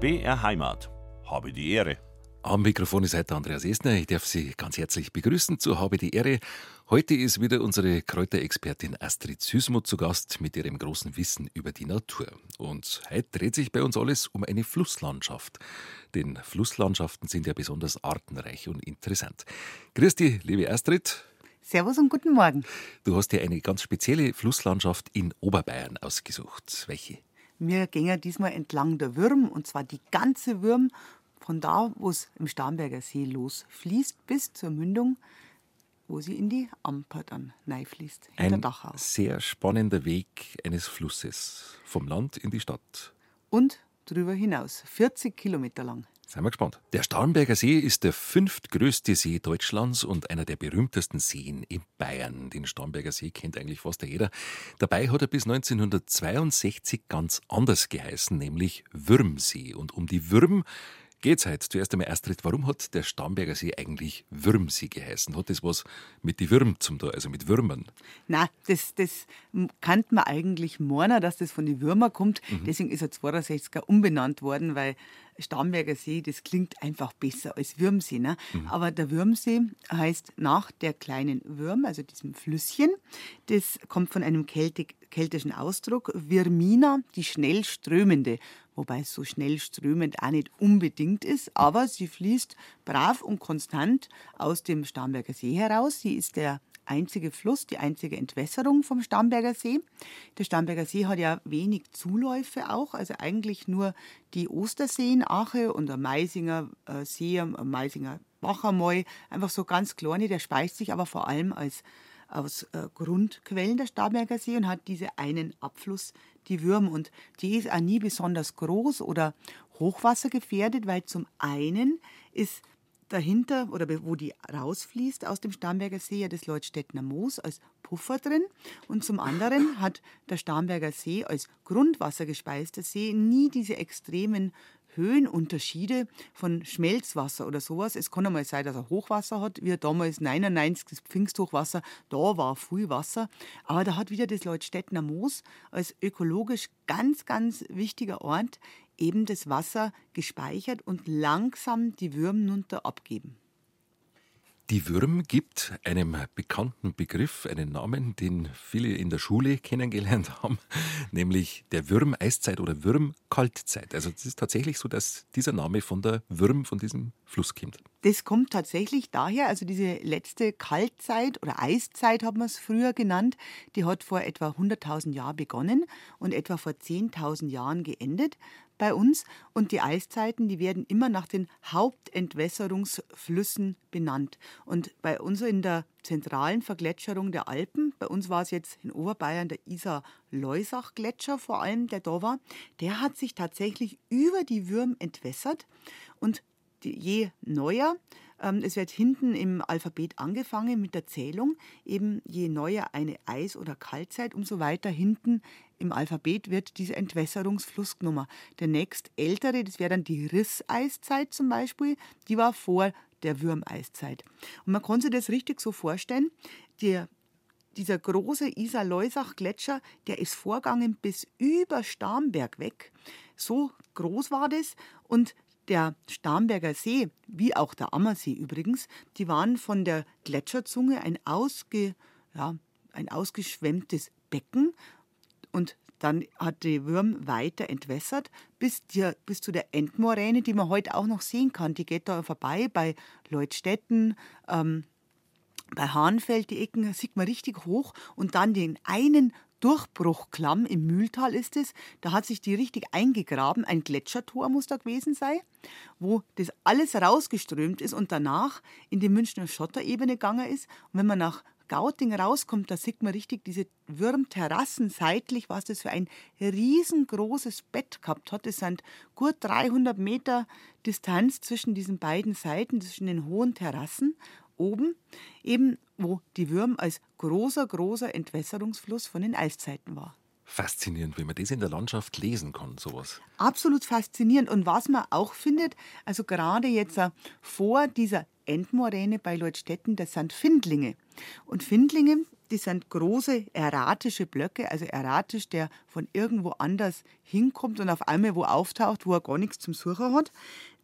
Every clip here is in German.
BR Heimat. Habe die Ehre. Am Mikrofon ist heute Andreas Esner. Ich darf Sie ganz herzlich begrüßen zu Habe die Ehre. Heute ist wieder unsere Kräuterexpertin Astrid Süßmuth zu Gast mit ihrem großen Wissen über die Natur. Und heute dreht sich bei uns alles um eine Flusslandschaft. Denn Flusslandschaften sind ja besonders artenreich und interessant. Grüß dich, liebe Astrid. Servus und guten Morgen. Du hast dir eine ganz spezielle Flusslandschaft in Oberbayern ausgesucht. Welche? Wir gehen diesmal entlang der Würm, und zwar die ganze Würm, von da, wo es im Starnberger See losfließt, bis zur Mündung, wo sie in die Amper dann fließt, hinter Ein Dachau. sehr spannender Weg eines Flusses, vom Land in die Stadt. Und drüber hinaus, 40 Kilometer lang. Seien wir gespannt. Der Starnberger See ist der fünftgrößte See Deutschlands und einer der berühmtesten Seen in Bayern. Den Starnberger See kennt eigentlich fast jeder. Dabei hat er bis 1962 ganz anders geheißen, nämlich Würmsee. Und um die Würm geht's heute. Zuerst einmal, Astrid, warum hat der Starnberger See eigentlich Würmsee geheißen? Hat das was mit die Würm zum tun, also mit Würmern? Nein, das, das kann man eigentlich meinen, dass das von den Würmern kommt. Mhm. Deswegen ist er 62er umbenannt worden, weil Starnberger See, das klingt einfach besser als Würmsee. Ne? Mhm. Aber der Würmsee heißt nach der kleinen Würm, also diesem Flüsschen. Das kommt von einem Keltik, keltischen Ausdruck, Virmina, die schnell strömende wobei es so schnell strömend auch nicht unbedingt ist, aber sie fließt brav und konstant aus dem Starnberger See heraus. Sie ist der einzige Fluss, die einzige Entwässerung vom Starnberger See. Der Starnberger See hat ja wenig Zuläufe auch, also eigentlich nur die Osterseen, Ache und der Meisinger äh, See, am Meisinger Bachamoy, einfach so ganz kleine, der speist sich aber vor allem als aus äh, Grundquellen der Starnberger See und hat diese einen Abfluss, die Würm. Und die ist auch nie besonders groß oder hochwassergefährdet, weil zum einen ist dahinter oder wo die rausfließt aus dem Starnberger See ja das Leutstädtner Moos als Puffer drin und zum anderen hat der Starnberger See als grundwassergespeister See nie diese extremen Höhenunterschiede von Schmelzwasser oder sowas. Es kann einmal sein, dass er Hochwasser hat, wie damals 99 das Pfingsthochwasser, da war viel Wasser. Aber da hat wieder das Leutstädtner Moos als ökologisch ganz, ganz wichtiger Ort eben das Wasser gespeichert und langsam die Würm runter abgeben. Die Würm gibt einem bekannten Begriff einen Namen, den viele in der Schule kennengelernt haben, nämlich der Würm-Eiszeit oder Würm-Kaltzeit. Also es ist tatsächlich so, dass dieser Name von der Würm, von diesem Fluss kommt. Das kommt tatsächlich daher, also diese letzte Kaltzeit oder Eiszeit hat man es früher genannt, die hat vor etwa 100.000 Jahren begonnen und etwa vor 10.000 Jahren geendet bei uns und die Eiszeiten, die werden immer nach den Hauptentwässerungsflüssen benannt. Und bei uns in der zentralen Vergletscherung der Alpen, bei uns war es jetzt in Oberbayern der Isar-Leusach-Gletscher vor allem, der da war, der hat sich tatsächlich über die Würm entwässert und je neuer, ähm, es wird hinten im Alphabet angefangen mit der Zählung. Eben je neuer eine Eis- oder Kaltzeit, umso weiter hinten im Alphabet wird dieser Entwässerungsfluss genommen. Der nächst ältere, das wäre dann die Risseiszeit zum Beispiel, die war vor der Würmeiszeit. Und man kann sich das richtig so vorstellen, der dieser große Isar-Leusach-Gletscher, der ist vorgegangen bis über Starnberg weg. So groß war das. Und der Starnberger See, wie auch der Ammersee übrigens, die waren von der Gletscherzunge ein, ausge, ja, ein ausgeschwemmtes Becken und dann hat die Würm weiter entwässert bis, die, bis zu der Endmoräne, die man heute auch noch sehen kann. Die geht da vorbei bei Leutstetten, ähm, bei Hahnfeld, die Ecken, sieht man richtig hoch und dann den einen Durchbruchklamm im Mühltal ist es. Da hat sich die richtig eingegraben. Ein Gletschertor muss da gewesen sein, wo das alles rausgeströmt ist und danach in die Münchner Schotterebene gegangen ist. Und wenn man nach Gauting rauskommt, da sieht man richtig diese Würmterrassen seitlich, was das für ein riesengroßes Bett gehabt hat. Es sind gut 300 Meter Distanz zwischen diesen beiden Seiten, zwischen den hohen Terrassen oben, eben wo die Würm als großer, großer Entwässerungsfluss von den Eiszeiten war. Faszinierend, wie man das in der Landschaft lesen kann, sowas. Absolut faszinierend. Und was man auch findet, also gerade jetzt äh, vor dieser Endmoräne bei Leutstetten, das sind Findlinge. Und Findlinge, das sind große erratische Blöcke, also erratisch, der von irgendwo anders hinkommt und auf einmal wo auftaucht, wo er gar nichts zum Suchen hat.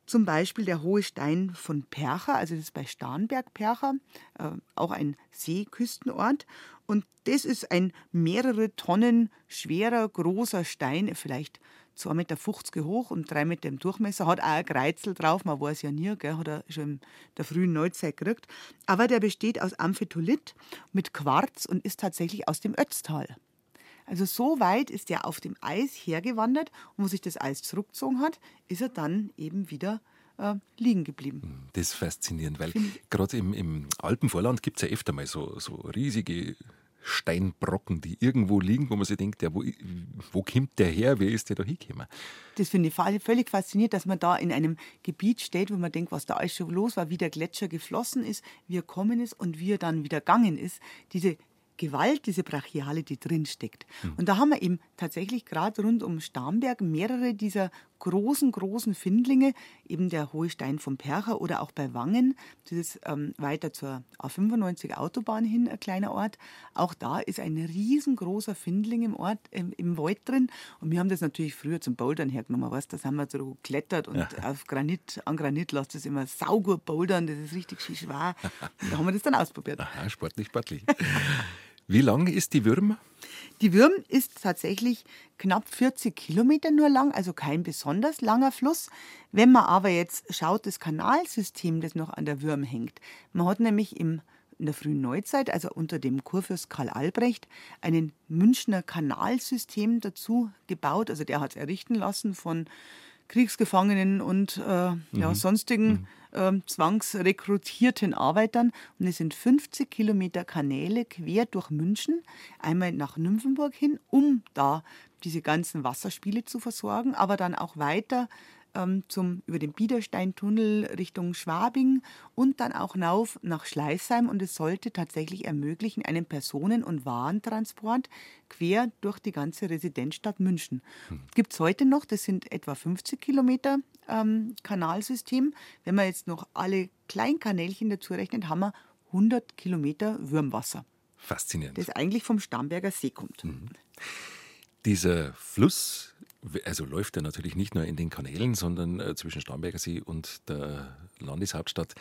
Zum Beispiel der Hohe Stein von Percha, also das ist bei Starnberg Percha, äh, auch ein Seeküstenort. Und das ist ein mehrere Tonnen schwerer, großer Stein, vielleicht 2,50 Meter hoch und 3 Meter im Durchmesser, hat auch ein Kreuzel drauf, man weiß ja nie, gell, hat er schon in der frühen Neuzeit gekriegt. Aber der besteht aus Amphibolit mit Quarz und ist tatsächlich aus dem Ötztal. Also so weit ist er auf dem Eis hergewandert und wo sich das Eis zurückgezogen hat, ist er dann eben wieder äh, liegen geblieben. Hm, das ist faszinierend, weil gerade im, im Alpenvorland gibt es ja öfter mal so, so riesige Steinbrocken, die irgendwo liegen, wo man sich denkt, ja, wo, wo kommt der her, wer ist der da hingekommen? Das finde ich völlig faszinierend, dass man da in einem Gebiet steht, wo man denkt, was da alles schon los war, wie der Gletscher geflossen ist, wie er kommen ist und wie er dann wieder gegangen ist. Diese Gewalt, diese Brachiale, die drin steckt. Mhm. Und da haben wir eben tatsächlich gerade rund um Starnberg mehrere dieser großen, großen Findlinge, eben der Hohe Stein vom Percher oder auch bei Wangen, das ist ähm, weiter zur A95 Autobahn hin, ein kleiner Ort. Auch da ist ein riesengroßer Findling im Ort, im, im Wald drin. Und wir haben das natürlich früher zum Bouldern hergenommen, weißt das haben wir so geklettert und ja. auf Granit, an Granit lässt es immer saugut bouldern, das ist richtig schwer. Und da haben wir das dann ausprobiert. Aha, sportlich, sportlich. Wie lang ist die Würm? Die Würm ist tatsächlich knapp 40 Kilometer nur lang, also kein besonders langer Fluss. Wenn man aber jetzt schaut, das Kanalsystem, das noch an der Würm hängt. Man hat nämlich im in der frühen Neuzeit, also unter dem Kurfürst Karl Albrecht, einen Münchner Kanalsystem dazu gebaut. Also der hat es errichten lassen von Kriegsgefangenen und äh, mhm. ja, sonstigen mhm äh, zwangsrekrutierten Arbeitern. Und es sind 50 Kilometer Kanäle quer durch München, einmal nach Nymphenburg hin, um da diese ganzen Wasserspiele zu versorgen, aber dann auch weiter ähm, zum, über den Biedersteintunnel Richtung Schwabing und dann auch rauf nach Schleißheim. Und es sollte tatsächlich ermöglichen, einen Personen- und Warentransport quer durch die ganze Residenzstadt München. Hm. Gibt es heute noch, das sind etwa 50 Kilometer ähm, Kanalsystem. Wenn man jetzt noch alle Kleinkanälchen dazu rechnet, haben wir 100 Kilometer Würmwasser. Faszinierend. Das eigentlich vom Starnberger See kommt. Mhm. Dieser Fluss also läuft er natürlich nicht nur in den Kanälen, sondern äh, zwischen Starnberger See und der Landeshauptstadt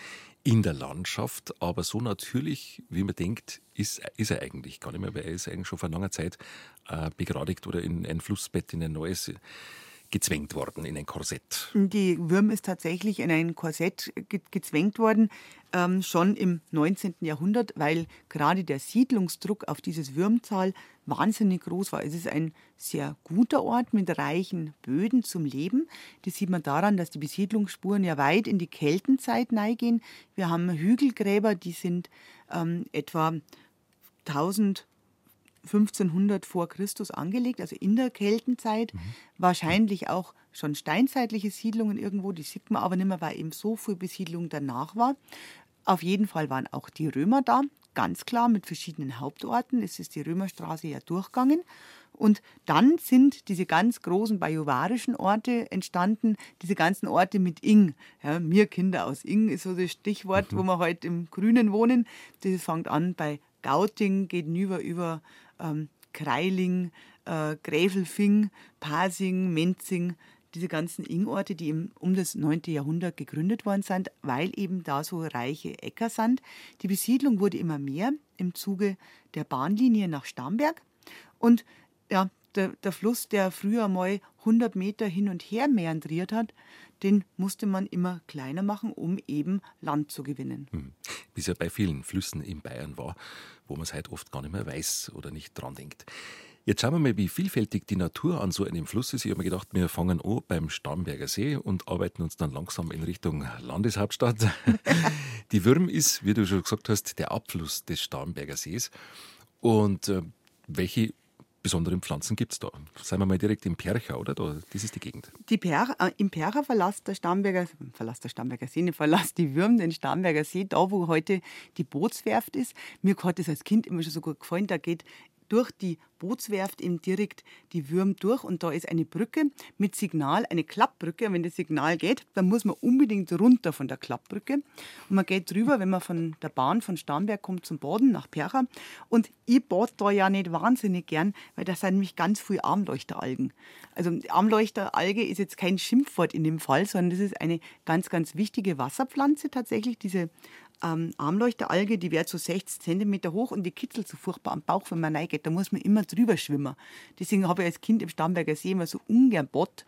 in der Landschaft. Aber so natürlich, wie man denkt, ist, ist er eigentlich gar nicht mehr, weil er ist eigentlich schon vor langer Zeit äh, begradigt oder in ein Flussbett, in ein neues gezwängt worden in ein Korsett. Die Würm ist tatsächlich in ein Korsett ge gezwängt worden, ähm, schon im 19. Jahrhundert, weil gerade der Siedlungsdruck auf dieses Würmtal wahnsinnig groß war. Es ist ein sehr guter Ort mit reichen Böden zum Leben. Das sieht man daran, dass die Besiedlungsspuren ja weit in die Keltenzeit neigehen. Wir haben Hügelgräber, die sind ähm, etwa 1000 1500 vor Christus angelegt, also in der Keltenzeit. Mhm. Wahrscheinlich auch schon steinzeitliche Siedlungen irgendwo, die sieht man aber nicht mehr, weil eben so viel Besiedlung danach war. Auf jeden Fall waren auch die Römer da, ganz klar mit verschiedenen Hauptorten. Es ist die Römerstraße ja durchgegangen. Und dann sind diese ganz großen bajuwarischen Orte entstanden, diese ganzen Orte mit Ing. Ja, mir Kinder aus Ing ist so das Stichwort, mhm. wo wir heute im Grünen wohnen. Das fängt an bei Gauting, geht über über ähm, Kreiling, äh, Gräfelfing, Pasing, Menzing, diese ganzen Ingorte, die im, um das 9. Jahrhundert gegründet worden sind, weil eben da so reiche Äcker sind. Die Besiedlung wurde immer mehr im Zuge der Bahnlinie nach Starnberg. Und ja, der, der Fluss, der früher mal 100 Meter hin und her meandriert hat, den musste man immer kleiner machen, um eben Land zu gewinnen. Hm. Wie es ja bei vielen Flüssen in Bayern war, wo man es heute oft gar nicht mehr weiß oder nicht dran denkt. Jetzt schauen wir mal, wie vielfältig die Natur an so einem Fluss ist. Ich habe mir gedacht, wir fangen an beim Starnberger See und arbeiten uns dann langsam in Richtung Landeshauptstadt. die Würm ist, wie du schon gesagt hast, der Abfluss des Starnberger Sees. Und äh, welche besonderen Pflanzen gibt es da? Seien wir mal direkt im Percha, oder? Da, das ist die Gegend. Die per, äh, Im Percha verlässt der Starnberger, verlässt der Starnberger See, nicht verlässt die Würm den Starnberger See, da wo heute die Bootswerft ist. Mir hat das als Kind immer schon so gut gefallen. Da geht durch die Bootswerft eben direkt die Würm durch und da ist eine Brücke mit Signal, eine Klappbrücke. Und wenn das Signal geht, dann muss man unbedingt runter von der Klappbrücke. Und man geht drüber, wenn man von der Bahn von Starnberg kommt zum Boden nach Percha. Und ich bad da ja nicht wahnsinnig gern, weil da sind nämlich ganz viele Armleuchteralgen. Also Armleuchteralge ist jetzt kein Schimpfwort in dem Fall, sondern das ist eine ganz, ganz wichtige Wasserpflanze tatsächlich, diese ähm, Armleuchteralge, die wird so 60 cm hoch und die kitzelt so furchtbar am Bauch, wenn man reingeht. Da muss man immer drüber schwimmen. Deswegen habe ich als Kind im Starnberger See immer so ungern Bott.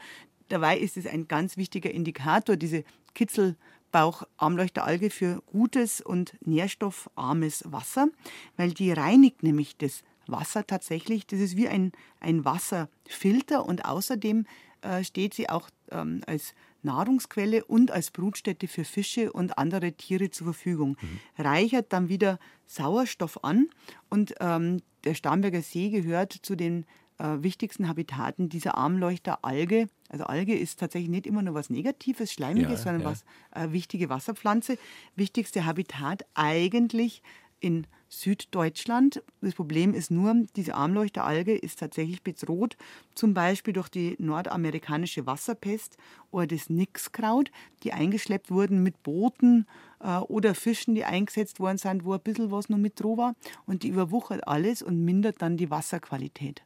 Dabei ist es ein ganz wichtiger Indikator, diese Kitzelbauch-Armleuchteralge für gutes und nährstoffarmes Wasser, weil die reinigt nämlich das Wasser tatsächlich. Das ist wie ein, ein Wasserfilter und außerdem äh, steht sie auch ähm, als Nahrungsquelle und als Brutstätte für Fische und andere Tiere zur Verfügung. Mhm. Reichert dann wieder Sauerstoff an und ähm, der Starnberger See gehört zu den äh, wichtigsten Habitaten dieser Armleuchteralge. Also Alge ist tatsächlich nicht immer nur was Negatives, Schleimiges, ja, sondern ja. was äh, wichtige Wasserpflanze. Wichtigste Habitat eigentlich in Süddeutschland. Das Problem ist nur, diese Armleuchteralge ist tatsächlich bedroht, zum Beispiel durch die nordamerikanische Wasserpest oder das Nixkraut, die eingeschleppt wurden mit Booten äh, oder Fischen, die eingesetzt worden sind, wo ein bisschen was noch mit drauf war. Und die überwuchert alles und mindert dann die Wasserqualität.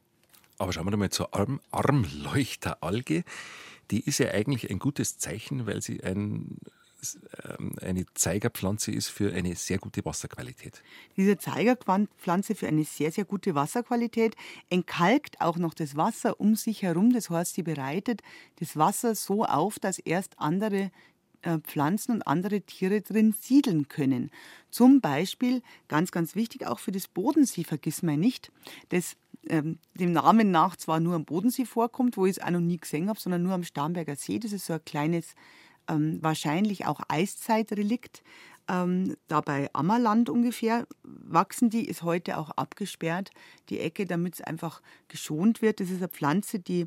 Aber schauen wir mal zur Arm Armleuchteralge. Die ist ja eigentlich ein gutes Zeichen, weil sie ein eine Zeigerpflanze ist für eine sehr gute Wasserqualität. Diese Zeigerpflanze für eine sehr, sehr gute Wasserqualität entkalkt auch noch das Wasser um sich herum. Das heißt, sie bereitet das Wasser so auf, dass erst andere äh, Pflanzen und andere Tiere drin siedeln können. Zum Beispiel, ganz, ganz wichtig, auch für das Bodensee, vergiss mal nicht, das ähm, dem Namen nach zwar nur am Bodensee vorkommt, wo ich es auch noch nie gesehen habe, sondern nur am Starnberger See. Das ist so ein kleines ähm, wahrscheinlich auch Eiszeitrelikt. Ähm, da bei Ammerland ungefähr wachsen die, ist heute auch abgesperrt, die Ecke, damit es einfach geschont wird. Das ist eine Pflanze, die,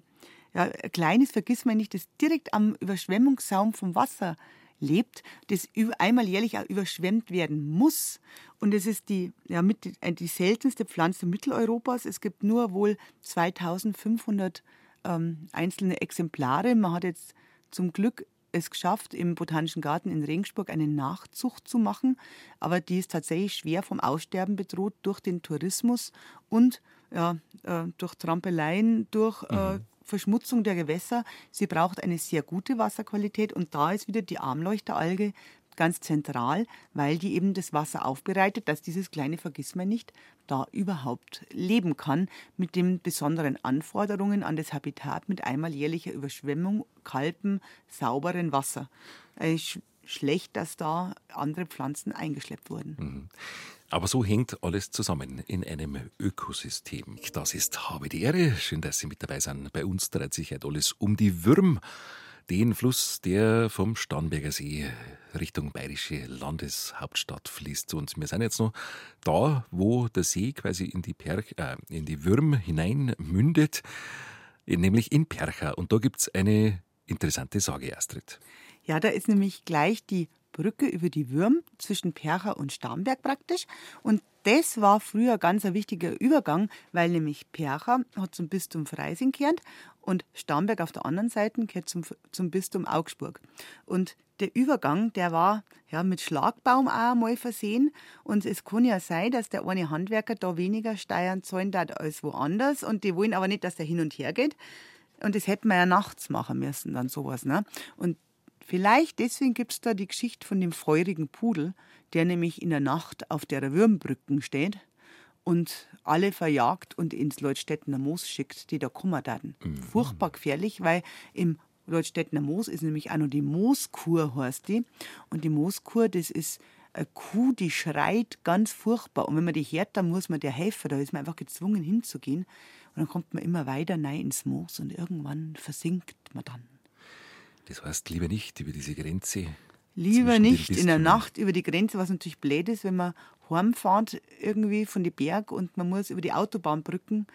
ja, ein kleines vergiss man nicht, das direkt am Überschwemmungssaum vom Wasser lebt, das einmal jährlich auch überschwemmt werden muss. Und es ist die, ja, mit, äh, die seltenste Pflanze Mitteleuropas. Es gibt nur wohl 2500 ähm, einzelne Exemplare. Man hat jetzt zum Glück es geschafft, im Botanischen Garten in Regensburg eine Nachzucht zu machen, aber die ist tatsächlich schwer vom Aussterben bedroht durch den Tourismus und ja, äh, durch Trampeleien, durch äh, mhm. Verschmutzung der Gewässer. Sie braucht eine sehr gute Wasserqualität und da ist wieder die Armleuchteralge ganz zentral, weil die eben das Wasser aufbereitet, dass dieses kleine Vergissmeinnicht da überhaupt leben kann, mit den besonderen Anforderungen an das Habitat mit einmal jährlicher Überschwemmung, kaltem, sauberen Wasser. Sch schlecht, dass da andere Pflanzen eingeschleppt wurden. Mhm. Aber so hängt alles zusammen in einem Ökosystem. Das ist Habe die Ehre. Schön, dass Sie mit dabei sind. Bei uns dreht sich halt alles um die Würm den Fluss, der vom Starnberger See Richtung bayerische Landeshauptstadt fließt. Und wir sind jetzt noch da, wo der See quasi in die, Perch, äh, in die Würm hinein mündet, nämlich in Percha. Und da gibt es eine interessante Sage, Astrid. Ja, da ist nämlich gleich die Brücke über die Würm zwischen Percha und Starnberg praktisch. Und das war früher ganz ein wichtiger Übergang, weil nämlich Percha hat zum Bistum Freising gehört und Starnberg auf der anderen Seite gehört zum, zum Bistum Augsburg. Und der Übergang, der war ja mit Schlagbaum auch einmal versehen. Und es kann ja sein, dass der eine Handwerker da weniger Steuern zahlen darf als woanders. Und die wollen aber nicht, dass der hin und her geht. Und das hätten wir ja nachts machen müssen, dann sowas. Ne? Und vielleicht deswegen gibt es da die Geschichte von dem feurigen Pudel, der nämlich in der Nacht auf der Würmbrücken steht und alle verjagt und ins Leutstettener Moos schickt, die da kommen werden. Mhm. Furchtbar gefährlich, weil im Leutstettener Moos ist nämlich auch noch die Mooskur, heißt die. Und die Mooskur, das ist eine Kuh, die schreit ganz furchtbar. Und wenn man die hört, dann muss man der helfen. Da ist man einfach gezwungen hinzugehen. Und dann kommt man immer weiter rein ins Moos und irgendwann versinkt man dann. Das heißt, lieber nicht über diese Grenze Lieber nicht in der Nacht über die Grenze, was natürlich blöd ist, wenn man heimfährt irgendwie von den Berg und man muss über die Autobahnbrücken,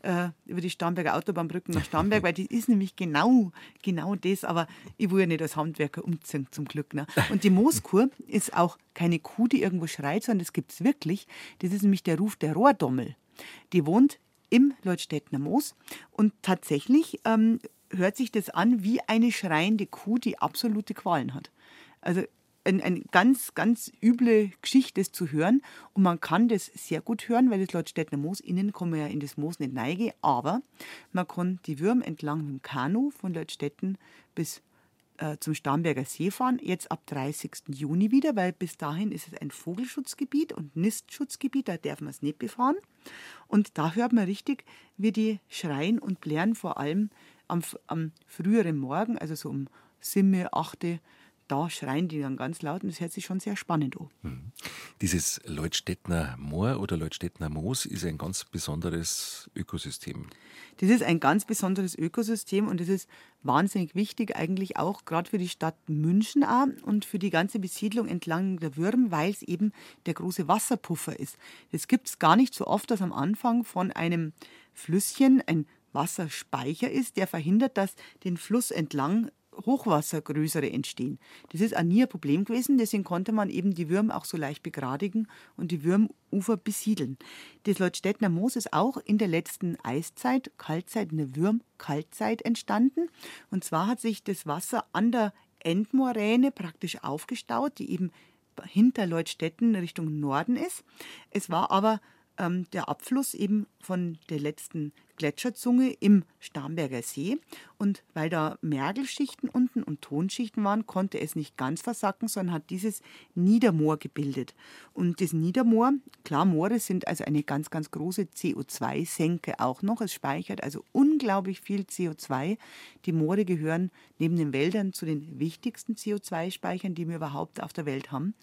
äh, über die Starnberger Autobahnbrücken nach Starnberg, weil das ist nämlich genau, genau das. Aber ich will ja nicht als Handwerker umziehen, zum Glück. Ne? Und die Mooskur ist auch keine Kuh, die irgendwo schreit, sondern das gibt es wirklich. Das ist nämlich der Ruf der Rohrdommel. Die wohnt im Leutstädtner Moos und tatsächlich ähm, hört sich das an wie eine schreiende Kuh, die absolute Qualen hat. Also eine ein ganz, ganz üble Geschichte, das zu hören. Und man kann das sehr gut hören, weil das Leutstädtner Moos, innen kann man ja in das Moos nicht neige, aber man kann die Würm entlang dem Kanu von Leutstädten bis äh, zum Starnberger See fahren, jetzt ab 30. Juni wieder, weil bis dahin ist es ein Vogelschutzgebiet und Nistschutzgebiet, da darf man es nicht befahren. Und da hört man richtig, wie die schreien und blären, vor allem am, am früheren Morgen, also so um 7, 8 da schreien die dann ganz laut und das hört sich schon sehr spannend an. Mhm. Dieses Leutstädtner Moor oder Leutstädtner Moos ist ein ganz besonderes Ökosystem. Das ist ein ganz besonderes Ökosystem und das ist wahnsinnig wichtig, eigentlich auch gerade für die Stadt München auch und für die ganze Besiedlung entlang der Würm, weil es eben der große Wasserpuffer ist. Das gibt es gar nicht so oft, dass am Anfang von einem Flüsschen ein Wasserspeicher ist, der verhindert, dass den Fluss entlang Hochwasser größere entstehen. Das ist auch nie ein Problem gewesen, deswegen konnte man eben die Würm auch so leicht begradigen und die Würmufer besiedeln. Das Leutstädtner Moos ist auch in der letzten Eiszeit, Kaltzeit, in der Würm-Kaltzeit entstanden. Und zwar hat sich das Wasser an der Endmoräne praktisch aufgestaut, die eben hinter Leutstädten Richtung Norden ist. Es war aber ähm, der Abfluss eben von der letzten Gletscherzunge im Starnberger See. Und weil da Mergelschichten unten und Tonschichten waren, konnte es nicht ganz versacken, sondern hat dieses Niedermoor gebildet. Und das Niedermoor, klar, Moore sind also eine ganz, ganz große CO2-Senke auch noch. Es speichert also unglaublich viel CO2. Die Moore gehören neben den Wäldern zu den wichtigsten CO2-Speichern, die wir überhaupt auf der Welt haben.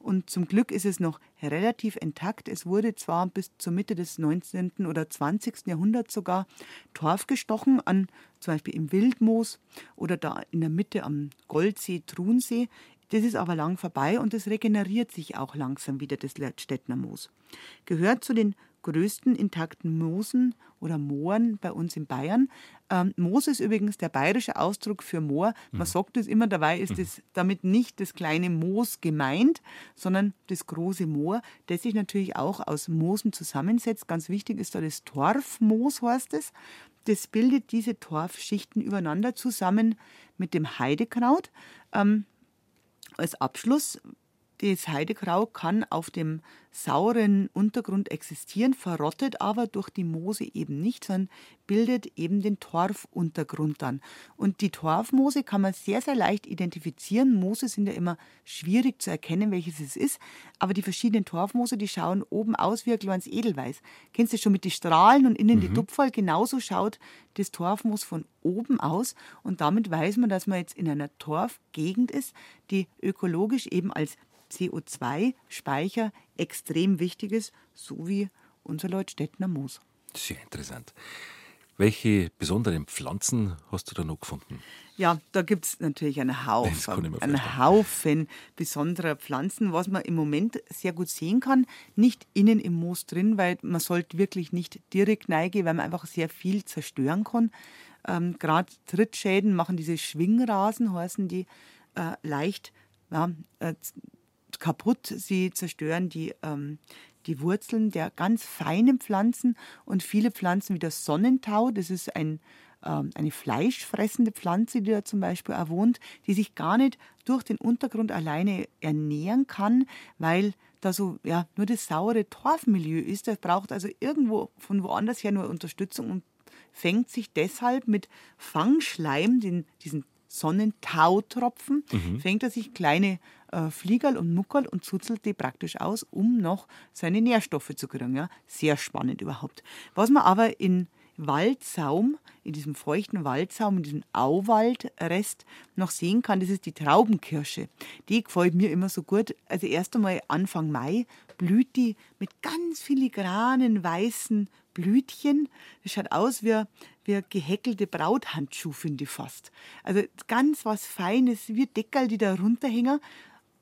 Und zum Glück ist es noch relativ intakt. Es wurde zwar bis zur Mitte des 19. oder 20. Jahrhunderts sogar Torf gestochen, an, zum Beispiel im Wildmoos oder da in der Mitte am Goldsee, Trunsee. Das ist aber lang vorbei und es regeneriert sich auch langsam wieder, das Städtner Moos. Gehört zu den größten intakten Moosen oder Mooren bei uns in Bayern. Ähm, Moos ist übrigens der bayerische Ausdruck für Moor. Man mhm. sagt es immer, dabei ist mhm. es damit nicht das kleine Moos gemeint, sondern das große Moor, das sich natürlich auch aus Moosen zusammensetzt. Ganz wichtig ist da das Torfmoos, heißt es. Das bildet diese Torfschichten übereinander zusammen mit dem Heidekraut. Ähm, als Abschluss das Heidegrau kann auf dem sauren Untergrund existieren, verrottet aber durch die Moose eben nicht, sondern bildet eben den Torfuntergrund dann. Und die Torfmoose kann man sehr, sehr leicht identifizieren. Moose sind ja immer schwierig zu erkennen, welches es ist, aber die verschiedenen Torfmoose, die schauen oben aus wie ein kleines Edelweiß. Kennst du schon mit den Strahlen und innen mhm. die Tupferl? Genauso schaut das Torfmoos von oben aus und damit weiß man, dass man jetzt in einer Torfgegend ist, die ökologisch eben als CO2-Speicher extrem wichtig ist, so wie unser Leutstädtner Moos. Sehr interessant. Welche besonderen Pflanzen hast du da noch gefunden? Ja, da gibt es natürlich einen Haufen, einen Haufen besonderer Pflanzen, was man im Moment sehr gut sehen kann. Nicht innen im Moos drin, weil man sollte wirklich nicht direkt neigen, weil man einfach sehr viel zerstören kann. Ähm, Gerade Trittschäden machen diese Schwingrasen, heißen die äh, leicht ja, äh, kaputt. Sie zerstören die, ähm, die Wurzeln der ganz feinen Pflanzen und viele Pflanzen wie das Sonnentau, das ist ein, ähm, eine fleischfressende Pflanze, die da zum Beispiel auch wohnt, die sich gar nicht durch den Untergrund alleine ernähren kann, weil da so ja, nur das saure Torfmilieu ist. Das braucht also irgendwo von woanders her nur Unterstützung und fängt sich deshalb mit Fangschleim, den, diesen Sonnentautropfen, mhm. fängt er sich kleine äh, Fliegerl und Muckerl und zuzelt die praktisch aus, um noch seine Nährstoffe zu kriegen. Ja? Sehr spannend überhaupt. Was man aber in Waldsaum, in diesem feuchten Waldsaum, in diesem Auwaldrest noch sehen kann, das ist die Traubenkirsche. Die gefällt mir immer so gut. Also erst einmal Anfang Mai blüht die mit ganz filigranen weißen Blütchen. Das schaut aus wie, wie gehäkelte Brauthandschuhe, finde ich fast. Also ganz was Feines, wie Deckel, die da runterhängen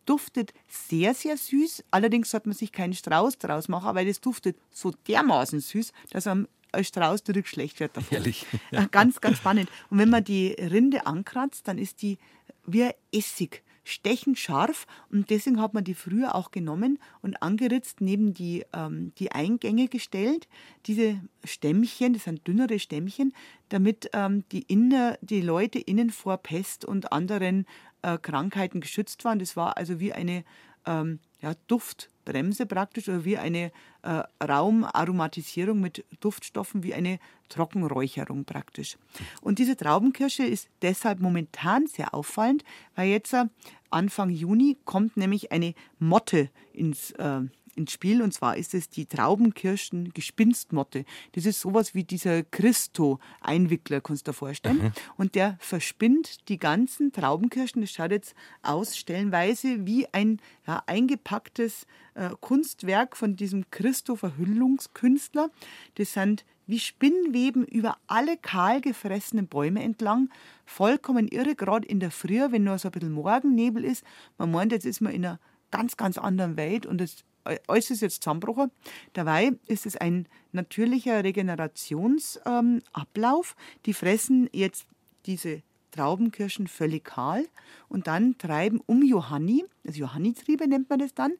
duftet sehr, sehr süß. Allerdings sollte man sich keinen Strauß draus machen, weil das duftet so dermaßen süß, dass man als Strauß direkt schlecht wird. Davon. Ehrlich? Ja. Ganz, ganz spannend. Und wenn man die Rinde ankratzt, dann ist die wie Essig stechend scharf und deswegen hat man die früher auch genommen und angeritzt neben die, ähm, die Eingänge gestellt. Diese Stämmchen, das sind dünnere Stämmchen, damit ähm, die, inner, die Leute innen vor Pest und anderen äh, Krankheiten geschützt waren. Das war also wie eine ähm, ja, Duftbremse praktisch oder wie eine äh, Raumaromatisierung mit Duftstoffen, wie eine Trockenräucherung praktisch. Und diese Traubenkirsche ist deshalb momentan sehr auffallend, weil jetzt äh, Anfang Juni kommt nämlich eine Motte ins, äh, ins Spiel. Und zwar ist es die Traubenkirschen-Gespinstmotte. Das ist sowas wie dieser Christo-Einwickler, kannst du dir vorstellen. Mhm. Und der verspinnt die ganzen Traubenkirschen. Das schaut jetzt aus, stellenweise wie ein ja, eingepacktes äh, Kunstwerk von diesem Christo-Verhüllungskünstler. Das sind wie Spinnweben über alle kahl gefressenen Bäume entlang. Vollkommen irre, gerade in der Früh, wenn nur so ein bisschen Morgennebel ist. Man meint, jetzt ist man in einer ganz, ganz anderen Welt und es alles ist jetzt zusammengebrochen. Dabei ist es ein natürlicher Regenerationsablauf. Ähm, die fressen jetzt diese Traubenkirschen völlig kahl und dann treiben um Johanni, also Johannitriebe nennt man das dann,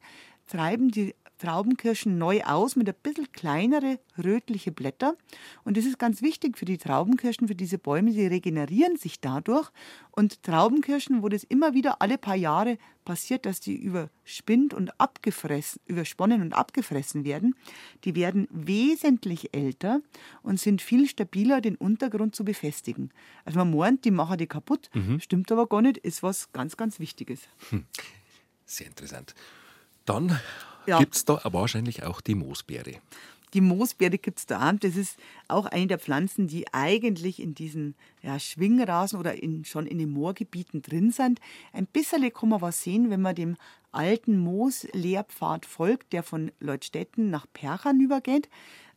treiben die Traubenkirschen neu aus mit ein bisschen kleinere rötliche Blätter. Und das ist ganz wichtig für die Traubenkirschen, für diese Bäume. Sie regenerieren sich dadurch. Und Traubenkirschen, wo das immer wieder alle paar Jahre passiert, dass die überspinnt und abgefressen, übersponnen und abgefressen werden, die werden wesentlich älter und sind viel stabiler, den Untergrund zu befestigen. Also man meint, die machen die kaputt, mhm. stimmt aber gar nicht, ist was ganz, ganz Wichtiges. Hm. Sehr interessant. Dann ja. gibt es da wahrscheinlich auch die Moosbeere. Die Moosbeere gibt es da. Das ist auch eine der Pflanzen, die eigentlich in diesen ja, Schwingrasen oder in, schon in den Moorgebieten drin sind. Ein bisschen kann man was sehen, wenn man dem alten Moos-Lehrpfad folgt, der von Leutstetten nach Perchern übergeht.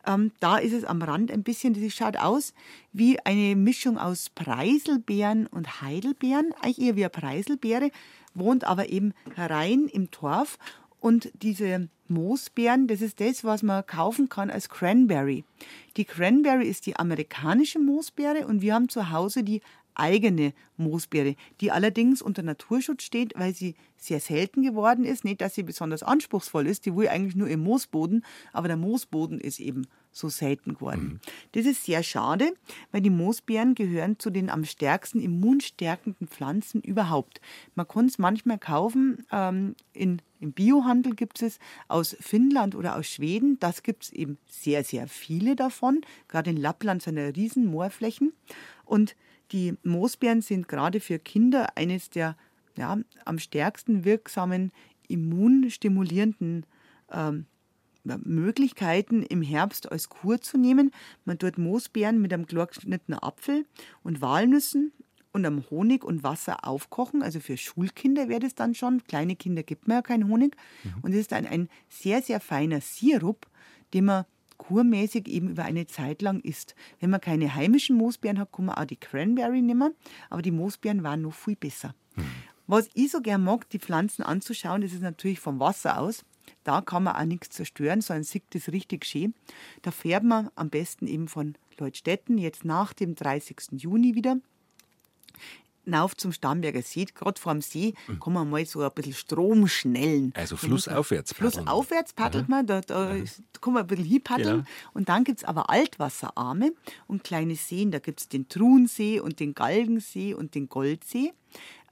Ähm, da ist es am Rand ein bisschen, das schaut aus wie eine Mischung aus Preiselbeeren und Heidelbeeren, eigentlich eher wie eine Preiselbeere, wohnt aber eben rein im Torf und diese Moosbeeren, das ist das, was man kaufen kann als Cranberry. Die Cranberry ist die amerikanische Moosbeere und wir haben zu Hause die eigene Moosbeere, die allerdings unter Naturschutz steht, weil sie sehr selten geworden ist. Nicht, dass sie besonders anspruchsvoll ist, die will eigentlich nur im Moosboden, aber der Moosboden ist eben so selten geworden. Mhm. Das ist sehr schade, weil die Moosbeeren gehören zu den am stärksten immunstärkenden Pflanzen überhaupt. Man kann es manchmal kaufen, ähm, in, im Biohandel gibt es aus Finnland oder aus Schweden. Das gibt es eben sehr, sehr viele davon. Gerade in Lappland sind ja riesen Moorflächen. Und die Moosbeeren sind gerade für Kinder eines der ja, am stärksten wirksamen immunstimulierenden ähm, Möglichkeiten im Herbst als Kur zu nehmen. Man tut Moosbeeren mit einem klar geschnittenen Apfel und Walnüssen und einem Honig und Wasser aufkochen. Also für Schulkinder wäre das dann schon. Kleine Kinder gibt man ja keinen Honig. Mhm. Und es ist dann ein sehr, sehr feiner Sirup, den man kurmäßig eben über eine Zeit lang isst. Wenn man keine heimischen Moosbeeren hat, kann man auch die Cranberry nehmen. Aber die Moosbeeren waren noch viel besser. Mhm. Was ich so gern mag, die Pflanzen anzuschauen, das ist natürlich vom Wasser aus. Da kann man auch nichts zerstören, sondern sieht das richtig schön. Da fährt man am besten eben von Leutstetten jetzt nach dem 30. Juni wieder rauf zum Starnberger See. Gerade vor dem See mhm. kann man mal so ein bisschen Strom schnellen. Also flussaufwärts paddeln. Flussaufwärts paddelt man, da, da, da, kann man ein bisschen hinpaddeln. Genau. Und dann gibt es aber Altwasserarme und kleine Seen. Da gibt es den Truhensee und den Galgensee und den Goldsee.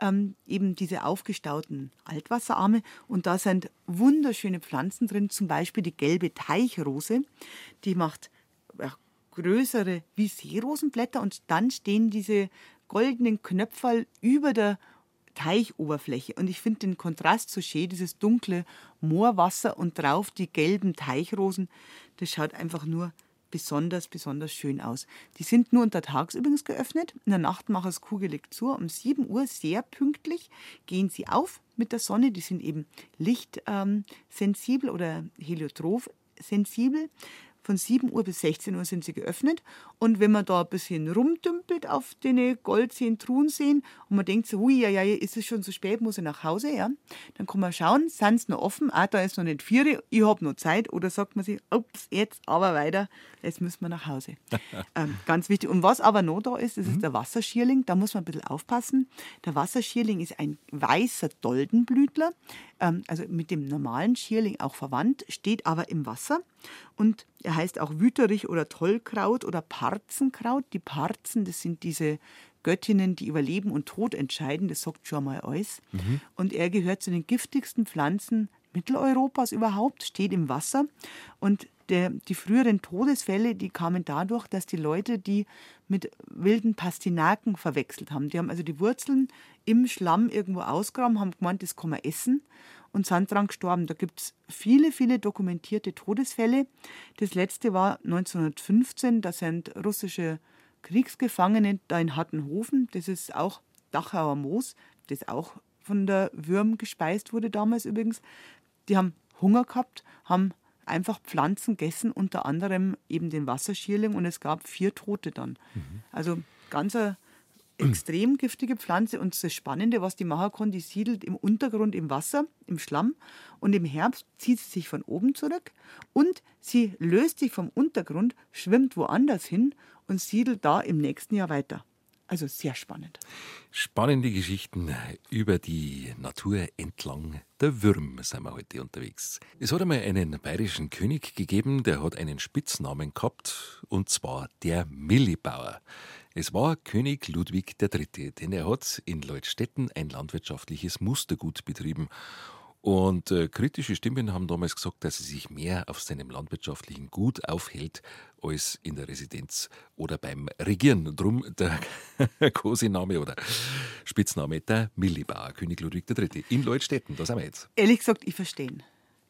Ähm, eben diese aufgestauten Altwasserarme. Und da sind wunderschöne Pflanzen drin, zum Beispiel die gelbe Teichrose. Die macht ja, größere wie Seerosenblätter und dann stehen diese goldenen Knöpferl über der Teichoberfläche. Und ich finde den Kontrast so schön, dieses dunkle Moorwasser und drauf die gelben Teichrosen. Das schaut einfach nur besonders, besonders schön aus. Die sind nur untertags übrigens geöffnet. In der Nacht macht es kugelig zu. Um 7 Uhr sehr pünktlich gehen sie auf mit der Sonne. Die sind eben lichtsensibel oder heliotroph sensibel von 7 Uhr bis 16 Uhr sind sie geöffnet. Und wenn man da ein bisschen rumdümpelt auf den Goldseen, Truhenseen und man denkt so, hui, ja, ja, ist es schon so spät, muss ich nach Hause, ja, dann kann man schauen, sind sie noch offen, ah, da ist noch nicht vier, ich habe noch Zeit. Oder sagt man sich, ups, jetzt aber weiter, jetzt müssen wir nach Hause. ähm, ganz wichtig. Und was aber noch da ist, das ist mhm. der Wasserschierling, da muss man ein bisschen aufpassen. Der Wasserschierling ist ein weißer Doldenblütler, ähm, also mit dem normalen Schierling auch verwandt, steht aber im Wasser. Und er heißt auch Wüterich oder Tollkraut oder Parzenkraut. Die Parzen, das sind diese Göttinnen, die über Leben und Tod entscheiden, das sagt schon mal alles. Mhm. Und er gehört zu den giftigsten Pflanzen Mitteleuropas überhaupt, steht im Wasser. Und der, die früheren Todesfälle, die kamen dadurch, dass die Leute die mit wilden Pastinaken verwechselt haben. Die haben also die Wurzeln im Schlamm irgendwo ausgraben, haben gemeint, das kann man essen und sind dran gestorben. Da gibt es viele, viele dokumentierte Todesfälle. Das letzte war 1915, da sind russische Kriegsgefangene da in Hattenhofen, das ist auch Dachauer Moos, das auch von der Würm gespeist wurde damals übrigens. Die haben Hunger gehabt, haben einfach Pflanzen gegessen, unter anderem eben den Wasserschierling und es gab vier Tote dann. Mhm. Also ganz eine extrem giftige Pflanze und das Spannende, was die machen kann, die siedelt im Untergrund im Wasser, im Schlamm und im Herbst zieht sie sich von oben zurück und sie löst sich vom Untergrund, schwimmt woanders hin und siedelt da im nächsten Jahr weiter. Also sehr spannend. Spannende Geschichten über die Natur entlang der Würm sind wir heute unterwegs. Es hat einmal einen bayerischen König gegeben, der hat einen Spitznamen gehabt, und zwar der Millibauer. Es war König Ludwig III., denn er hat in Leutstetten ein landwirtschaftliches Mustergut betrieben und äh, kritische Stimmen haben damals gesagt, dass er sich mehr auf seinem landwirtschaftlichen Gut aufhält als in der Residenz oder beim Regieren. Drum der Kosiname oder Spitzname der Millibauer, König Ludwig III. in Leutstetten. Da sind wir jetzt. Ehrlich gesagt, ich verstehe.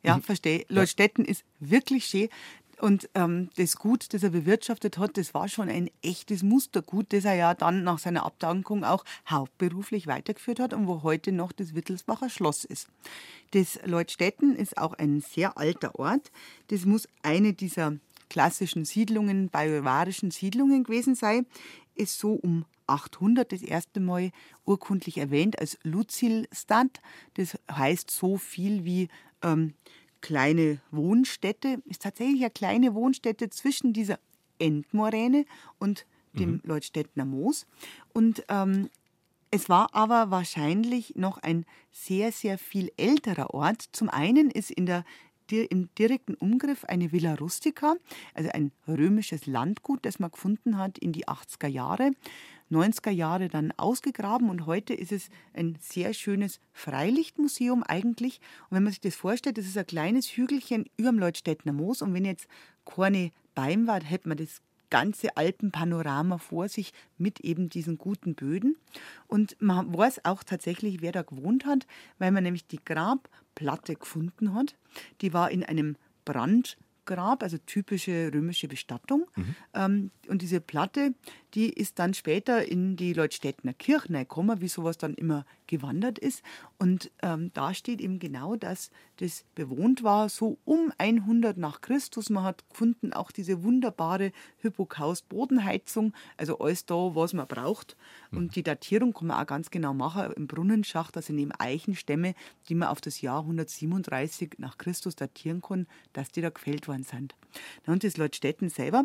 Ja, mhm. verstehe. Leutstetten ja. ist wirklich schön. Und ähm, das Gut, das er bewirtschaftet hat, das war schon ein echtes Mustergut, das er ja dann nach seiner Abdankung auch hauptberuflich weitergeführt hat und wo heute noch das Wittelsbacher Schloss ist. Das Leutstetten ist auch ein sehr alter Ort. Das muss eine dieser klassischen Siedlungen, bajuwarischen Siedlungen gewesen sein. Ist so um 800 das erste Mal urkundlich erwähnt als Luzilstadt. Das heißt so viel wie ähm, kleine Wohnstätte, ist tatsächlich eine kleine Wohnstätte zwischen dieser Endmoräne und dem mhm. Leutstädtner Moos. Und ähm, es war aber wahrscheinlich noch ein sehr, sehr viel älterer Ort. Zum einen ist in der im direkten Umgriff eine Villa Rustica, also ein römisches Landgut, das man gefunden hat in die 80er Jahre. 90er Jahre dann ausgegraben und heute ist es ein sehr schönes Freilichtmuseum eigentlich. Und wenn man sich das vorstellt, das ist ein kleines Hügelchen über dem Leutstädtner Moos und wenn jetzt keine Beim war, hätte man das ganze Alpenpanorama vor sich mit eben diesen guten Böden. Und man weiß auch tatsächlich, wer da gewohnt hat, weil man nämlich die Grabplatte gefunden hat. Die war in einem Brand Grab, also typische römische Bestattung. Mhm. Ähm, und diese Platte, die ist dann später in die Leutstädtner Kirche gekommen, wie sowas dann immer gewandert ist. Und ähm, da steht eben genau, dass das bewohnt war, so um 100 nach Christus. Man hat gefunden auch diese wunderbare Hypokaust-Bodenheizung, also alles da, was man braucht. Mhm. Und die Datierung kann man auch ganz genau machen im Brunnenschacht, also neben Eichenstämme, die man auf das Jahr 137 nach Christus datieren kann, dass die da gefällt worden sind. Und das Leutstetten selber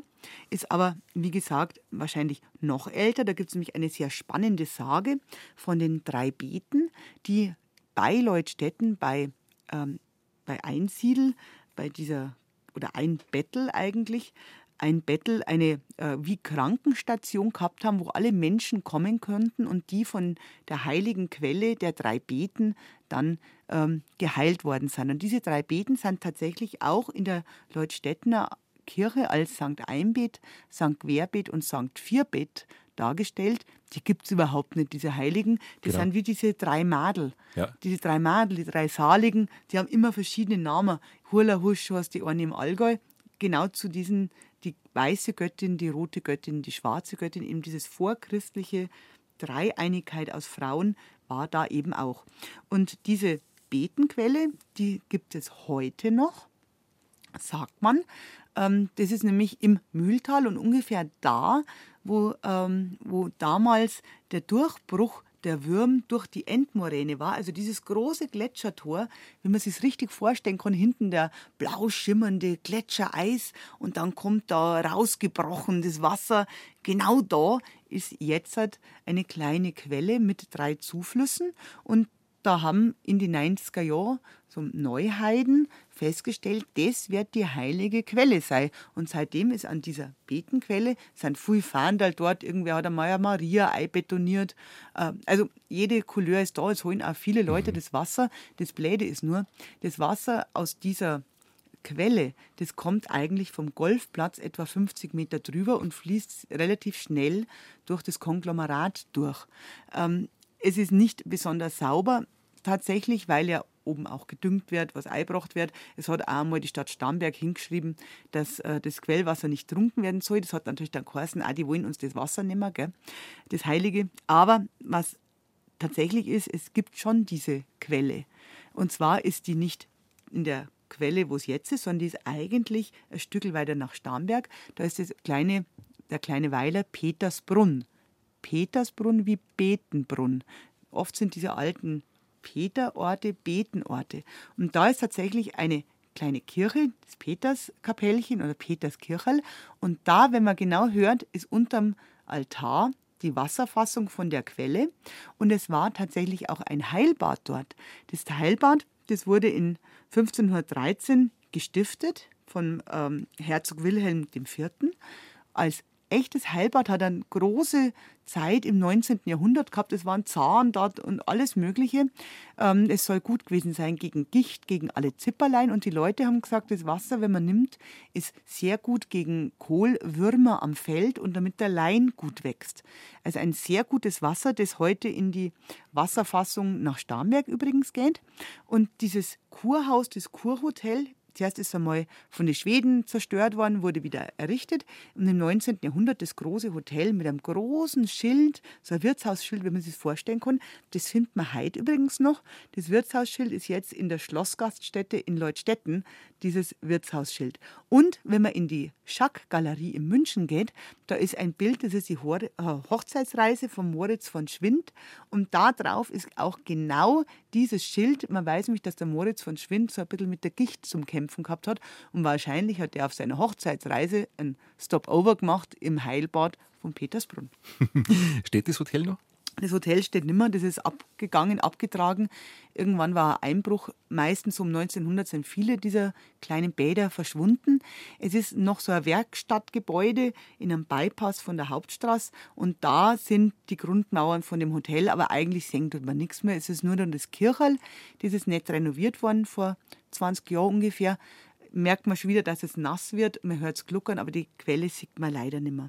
ist aber, wie gesagt, wahrscheinlich noch älter. Da gibt es nämlich eine sehr spannende Sage von den drei Beten, die bei Leutstetten, bei, ähm, bei Einsiedel, bei dieser, oder ein Bettel eigentlich, ein Bettel, eine äh, wie Krankenstation gehabt haben, wo alle Menschen kommen könnten und die von der heiligen Quelle der drei Beten dann ähm, geheilt worden sind. Und diese drei Beten sind tatsächlich auch in der Leutstettener Kirche als St. Einbet, St. Querbet und St. Vierbet dargestellt. Die gibt es überhaupt nicht, diese Heiligen. Die genau. sind wie diese drei Madel. Ja. Diese drei Madel, die drei Saligen, die haben immer verschiedene Namen. Hurla Husch heißt die eine im Allgäu. Genau zu diesen, die weiße Göttin, die rote Göttin, die schwarze Göttin, eben dieses vorchristliche Dreieinigkeit aus Frauen war da eben auch. Und diese Betenquelle, die gibt es heute noch, sagt man. Ähm, das ist nämlich im Mühltal und ungefähr da, wo, ähm, wo damals der Durchbruch der Würm durch die Endmoräne war. Also dieses große Gletschertor, wenn man sich richtig vorstellen kann, hinten der blau schimmernde Gletschereis und dann kommt da rausgebrochen das Wasser. Genau da ist jetzt halt eine kleine Quelle mit drei Zuflüssen und da haben in die 90er Jahren so Neuheiden festgestellt, das wird die heilige Quelle sein. Und seitdem ist an dieser Betenquelle, sind viele Fahndal dort, irgendwer hat einmal Maria einbetoniert. Äh, also jede Couleur ist da, es holen auch viele Leute mhm. das Wasser. Das Bläde ist nur, das Wasser aus dieser Quelle, das kommt eigentlich vom Golfplatz etwa 50 Meter drüber und fließt relativ schnell durch das Konglomerat durch. Ähm, es ist nicht besonders sauber, tatsächlich, weil ja oben auch gedüngt wird, was eingebracht wird. Es hat auch einmal die Stadt Starnberg hingeschrieben, dass äh, das Quellwasser nicht trunken werden soll. Das hat natürlich dann geheißen, auch die wollen uns das Wasser nehmen, gell? das Heilige. Aber was tatsächlich ist, es gibt schon diese Quelle. Und zwar ist die nicht in der Quelle, wo es jetzt ist, sondern die ist eigentlich ein Stück weiter nach Starnberg. Da ist das kleine, der kleine Weiler Petersbrunn. Petersbrunn wie Betenbrunn. Oft sind diese alten Peterorte, Betenorte. Und da ist tatsächlich eine kleine Kirche, das Peterskapellchen oder Peterskirchel. Und da, wenn man genau hört, ist unterm Altar die Wasserfassung von der Quelle. Und es war tatsächlich auch ein Heilbad dort. Das Heilbad, das wurde in 1513 gestiftet von ähm, Herzog Wilhelm IV. als echtes Heilbad hat eine große Zeit im 19. Jahrhundert gehabt. Es waren Zahn dort und alles Mögliche. Ähm, es soll gut gewesen sein gegen Gicht, gegen alle Zipperlein. Und die Leute haben gesagt, das Wasser, wenn man nimmt, ist sehr gut gegen Kohlwürmer am Feld und damit der Lein gut wächst. Also ein sehr gutes Wasser, das heute in die Wasserfassung nach Starnberg übrigens geht. Und dieses Kurhaus, das Kurhotel Zuerst ist einmal von den Schweden zerstört worden, wurde wieder errichtet. Und im 19. Jahrhundert das große Hotel mit einem großen Schild, so ein Wirtshausschild, wenn man sich das vorstellen kann. Das findet man heute übrigens noch. Das Wirtshausschild ist jetzt in der Schlossgaststätte in Leutstetten, dieses Wirtshausschild. Und wenn man in die Schack-Galerie in München geht, da ist ein Bild, das ist die äh, Hochzeitsreise von Moritz von Schwind. Und da drauf ist auch genau dieses Schild. Man weiß nämlich, dass der Moritz von Schwind so ein bisschen mit der Gicht zum Kämpfen gehabt hat. Und wahrscheinlich hat er auf seiner Hochzeitsreise ein Stopover gemacht im Heilbad von Petersbrunn. Steht das Hotel noch? Das Hotel steht nimmer, das ist abgegangen, abgetragen. Irgendwann war ein Einbruch. Meistens um 1900 sind viele dieser kleinen Bäder verschwunden. Es ist noch so ein Werkstattgebäude in einem Bypass von der Hauptstraße und da sind die Grundmauern von dem Hotel, aber eigentlich sehen tut man nichts mehr. Es ist nur dann das Kirchel, das ist nicht renoviert worden vor 20 Jahren ungefähr. Merkt man schon wieder, dass es nass wird, man hört es gluckern, aber die Quelle sieht man leider nicht mehr.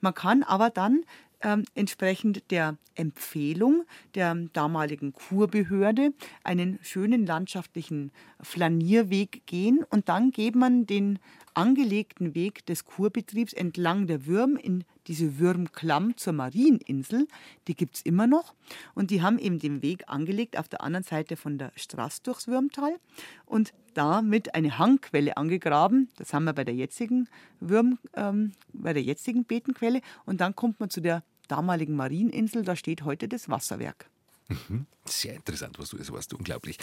Man kann aber dann ähm, entsprechend der Empfehlung der damaligen Kurbehörde einen schönen landschaftlichen Flanierweg gehen und dann geht man den angelegten Weg des Kurbetriebs entlang der Würm in diese Würmklamm zur Marieninsel. Die gibt es immer noch. Und die haben eben den Weg angelegt auf der anderen Seite von der Straße durchs Würmtal und damit eine Hangquelle angegraben. Das haben wir bei der jetzigen Würm, ähm, bei der jetzigen Betenquelle. Und dann kommt man zu der damaligen Marieninsel. Da steht heute das Wasserwerk. Mhm. Sehr interessant, was du es warst, unglaublich.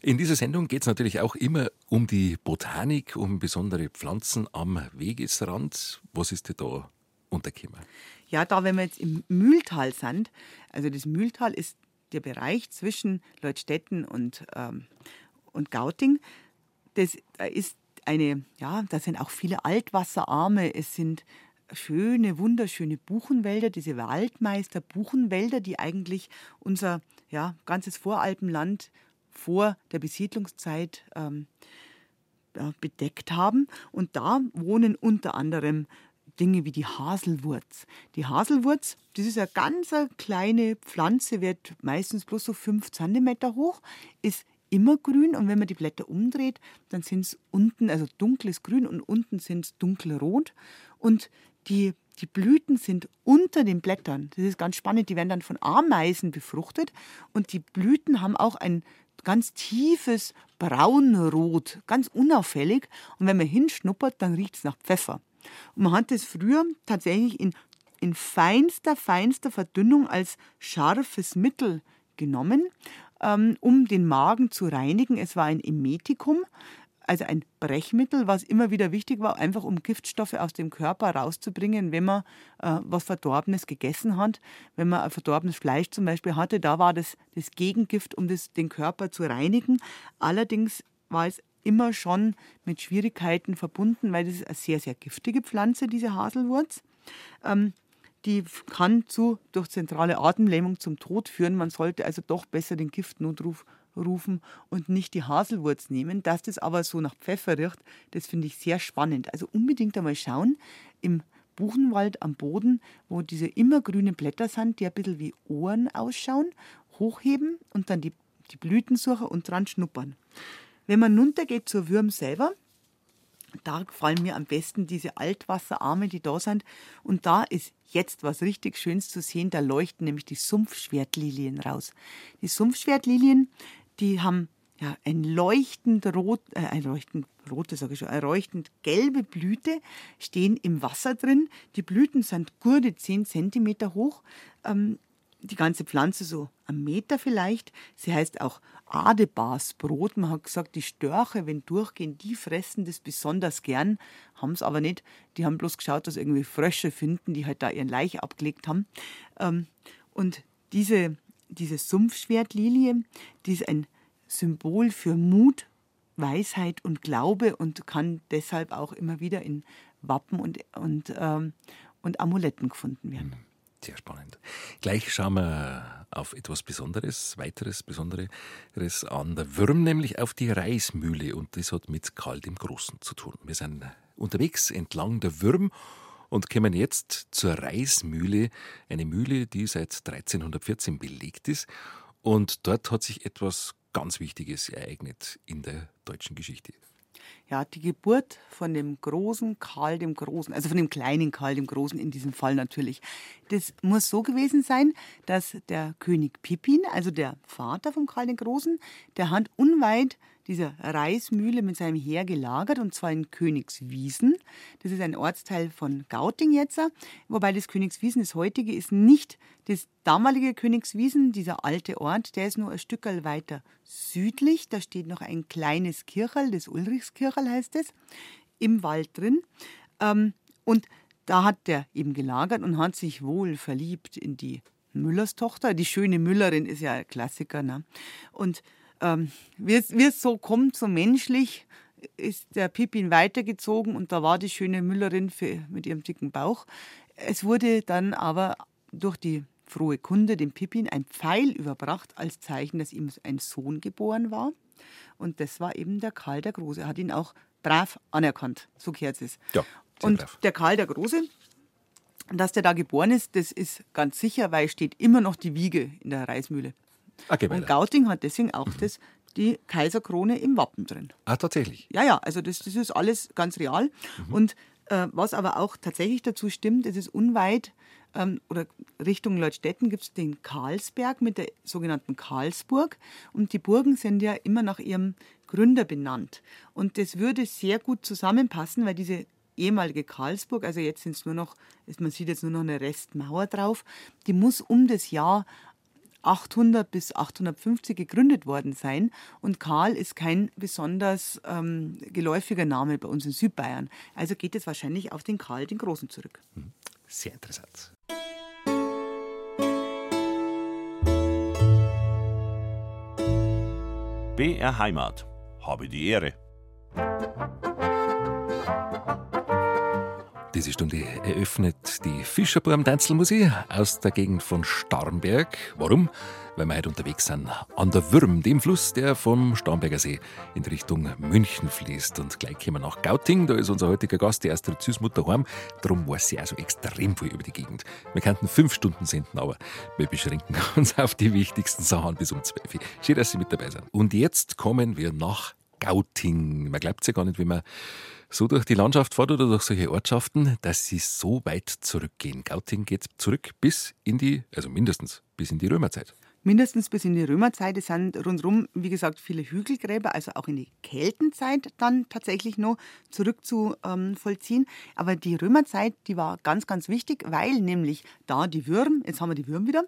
In dieser Sendung geht es natürlich auch immer um die Botanik, um besondere Pflanzen am Wegesrand. Was ist dir da untergekommen? Ja, da, wenn wir jetzt im Mühltal sind, also das Mühltal ist der Bereich zwischen Leutstetten und, ähm, und Gauting. Das ist eine, ja, da sind auch viele Altwasserarme, es sind schöne, wunderschöne Buchenwälder, diese Waldmeister-Buchenwälder, die eigentlich unser ja, ganzes Voralpenland vor der Besiedlungszeit ähm, bedeckt haben. Und da wohnen unter anderem Dinge wie die Haselwurz. Die Haselwurz, das ist eine ganz kleine Pflanze, wird meistens bloß so fünf Zentimeter hoch, ist immer grün und wenn man die Blätter umdreht, dann sind es unten, also dunkles Grün und unten sind es dunkelrot. Und die, die Blüten sind unter den Blättern. Das ist ganz spannend. Die werden dann von Ameisen befruchtet und die Blüten haben auch ein ganz tiefes Braunrot, ganz unauffällig. Und wenn man hinschnuppert, dann riecht es nach Pfeffer. Und man hat es früher tatsächlich in, in feinster, feinster Verdünnung als scharfes Mittel genommen, ähm, um den Magen zu reinigen. Es war ein Emetikum, also ein Brechmittel, was immer wieder wichtig war, einfach um Giftstoffe aus dem Körper rauszubringen, wenn man äh, was Verdorbenes gegessen hat. Wenn man ein verdorbenes Fleisch zum Beispiel hatte, da war das das Gegengift, um das, den Körper zu reinigen. Allerdings war es immer schon mit Schwierigkeiten verbunden, weil das ist eine sehr, sehr giftige Pflanze, diese Haselwurz. Ähm, die kann zu, durch zentrale Atemlähmung zum Tod führen. Man sollte also doch besser den Giftnotruf rufen und nicht die Haselwurz nehmen. Dass das aber so nach Pfeffer riecht, das finde ich sehr spannend. Also unbedingt einmal schauen im Buchenwald am Boden, wo diese immergrünen Blätter sind, die ein bisschen wie Ohren ausschauen, hochheben und dann die, die Blüten suchen und dran schnuppern. Wenn man runtergeht zur Würm selber, da gefallen mir am besten diese Altwasserarme, die da sind. Und da ist jetzt was richtig Schönes zu sehen. Da leuchten nämlich die Sumpfschwertlilien raus. Die Sumpfschwertlilien, die haben ja, ein leuchtend rot, äh, ein leuchtend rote, sage ich schon, eine leuchtend gelbe Blüte stehen im Wasser drin. Die Blüten sind gute 10 cm hoch. Ähm, die ganze Pflanze so einen Meter vielleicht. Sie heißt auch Adebasbrot. Man hat gesagt, die Störche, wenn durchgehen, die fressen das besonders gern, haben es aber nicht. Die haben bloß geschaut, dass irgendwie Frösche finden, die halt da ihren Laich abgelegt haben. Ähm, und diese, diese Sumpfschwertlilie, die ist ein Symbol für Mut, Weisheit und Glaube und kann deshalb auch immer wieder in Wappen und, und, ähm, und Amuletten gefunden werden. Sehr spannend. Gleich schauen wir auf etwas Besonderes, weiteres Besonderes an. Der Würm, nämlich auf die Reismühle. Und das hat mit Karl dem Großen zu tun. Wir sind unterwegs entlang der Würm und kommen jetzt zur Reismühle. Eine Mühle, die seit 1314 belegt ist. Und dort hat sich etwas ganz Wichtiges ereignet in der deutschen Geschichte ja, die Geburt von dem großen Karl dem Großen, also von dem kleinen Karl dem Großen in diesem Fall natürlich. Das muss so gewesen sein, dass der König Pippin, also der Vater von Karl dem Großen, der hat unweit dieser Reismühle mit seinem Heer gelagert, und zwar in Königswiesen. Das ist ein Ortsteil von Gauting jetzt, wobei das Königswiesen, das heutige, ist nicht das damalige Königswiesen, dieser alte Ort, der ist nur ein Stück weiter südlich. Da steht noch ein kleines Kirchel, das Ulrichskirchel heißt es, im Wald drin. Ähm, und da hat der eben gelagert und hat sich wohl verliebt in die Müllers Tochter. Die schöne Müllerin ist ja ein Klassiker. Ne? Und ähm, wie, es, so kommt, so menschlich, ist der Pippin weitergezogen und da war die schöne Müllerin für, mit ihrem dicken Bauch. Es wurde dann aber durch die frohe Kunde dem Pippin ein Pfeil überbracht als Zeichen, dass ihm ein Sohn geboren war. Und das war eben der Karl der Große. Er hat ihn auch brav anerkannt. So gehört es. Ja, und brav. der Karl der Große, dass der da geboren ist, das ist ganz sicher, weil steht immer noch die Wiege in der Reismühle. Okay, und Gauting hat deswegen auch mhm. das, die Kaiserkrone im Wappen drin. Ah, tatsächlich? Ja, ja, also das, das ist alles ganz real. Mhm. Und äh, was aber auch tatsächlich dazu stimmt, es ist unweit ähm, oder Richtung Leutstetten gibt es den Karlsberg mit der sogenannten Karlsburg. Und die Burgen sind ja immer nach ihrem Gründer benannt. Und das würde sehr gut zusammenpassen, weil diese ehemalige Karlsburg, also jetzt sind es nur noch, man sieht jetzt nur noch eine Restmauer drauf, die muss um das Jahr 800 bis 850 gegründet worden sein. Und Karl ist kein besonders ähm, geläufiger Name bei uns in Südbayern. Also geht es wahrscheinlich auf den Karl den Großen zurück. Hm, sehr interessant. BR Heimat. Habe die Ehre. Diese Stunde eröffnet die Fischerburm-Tänzelmusik aus der Gegend von Starnberg. Warum? Weil wir heute unterwegs sind an der Würm, dem Fluss, der vom Starnberger See in Richtung München fließt. Und gleich kommen wir nach Gauting, da ist unser heutiger Gast, die Astrid Süßmutter heim. Darum weiß sie also extrem viel über die Gegend. Wir könnten fünf Stunden senden, aber wir beschränken uns auf die wichtigsten Sachen bis um zwölf. Schön, dass Sie mit dabei sind. Und jetzt kommen wir nach Gauting. Man glaubt ja gar nicht, wie man so durch die Landschaft fährt oder durch solche Ortschaften, dass sie so weit zurückgehen. Gauting geht zurück bis in die, also mindestens bis in die Römerzeit. Mindestens bis in die Römerzeit. Es sind rundherum, wie gesagt, viele Hügelgräber, also auch in die Keltenzeit dann tatsächlich noch zurückzuvollziehen. Aber die Römerzeit, die war ganz, ganz wichtig, weil nämlich da die Würm, jetzt haben wir die Würm wieder,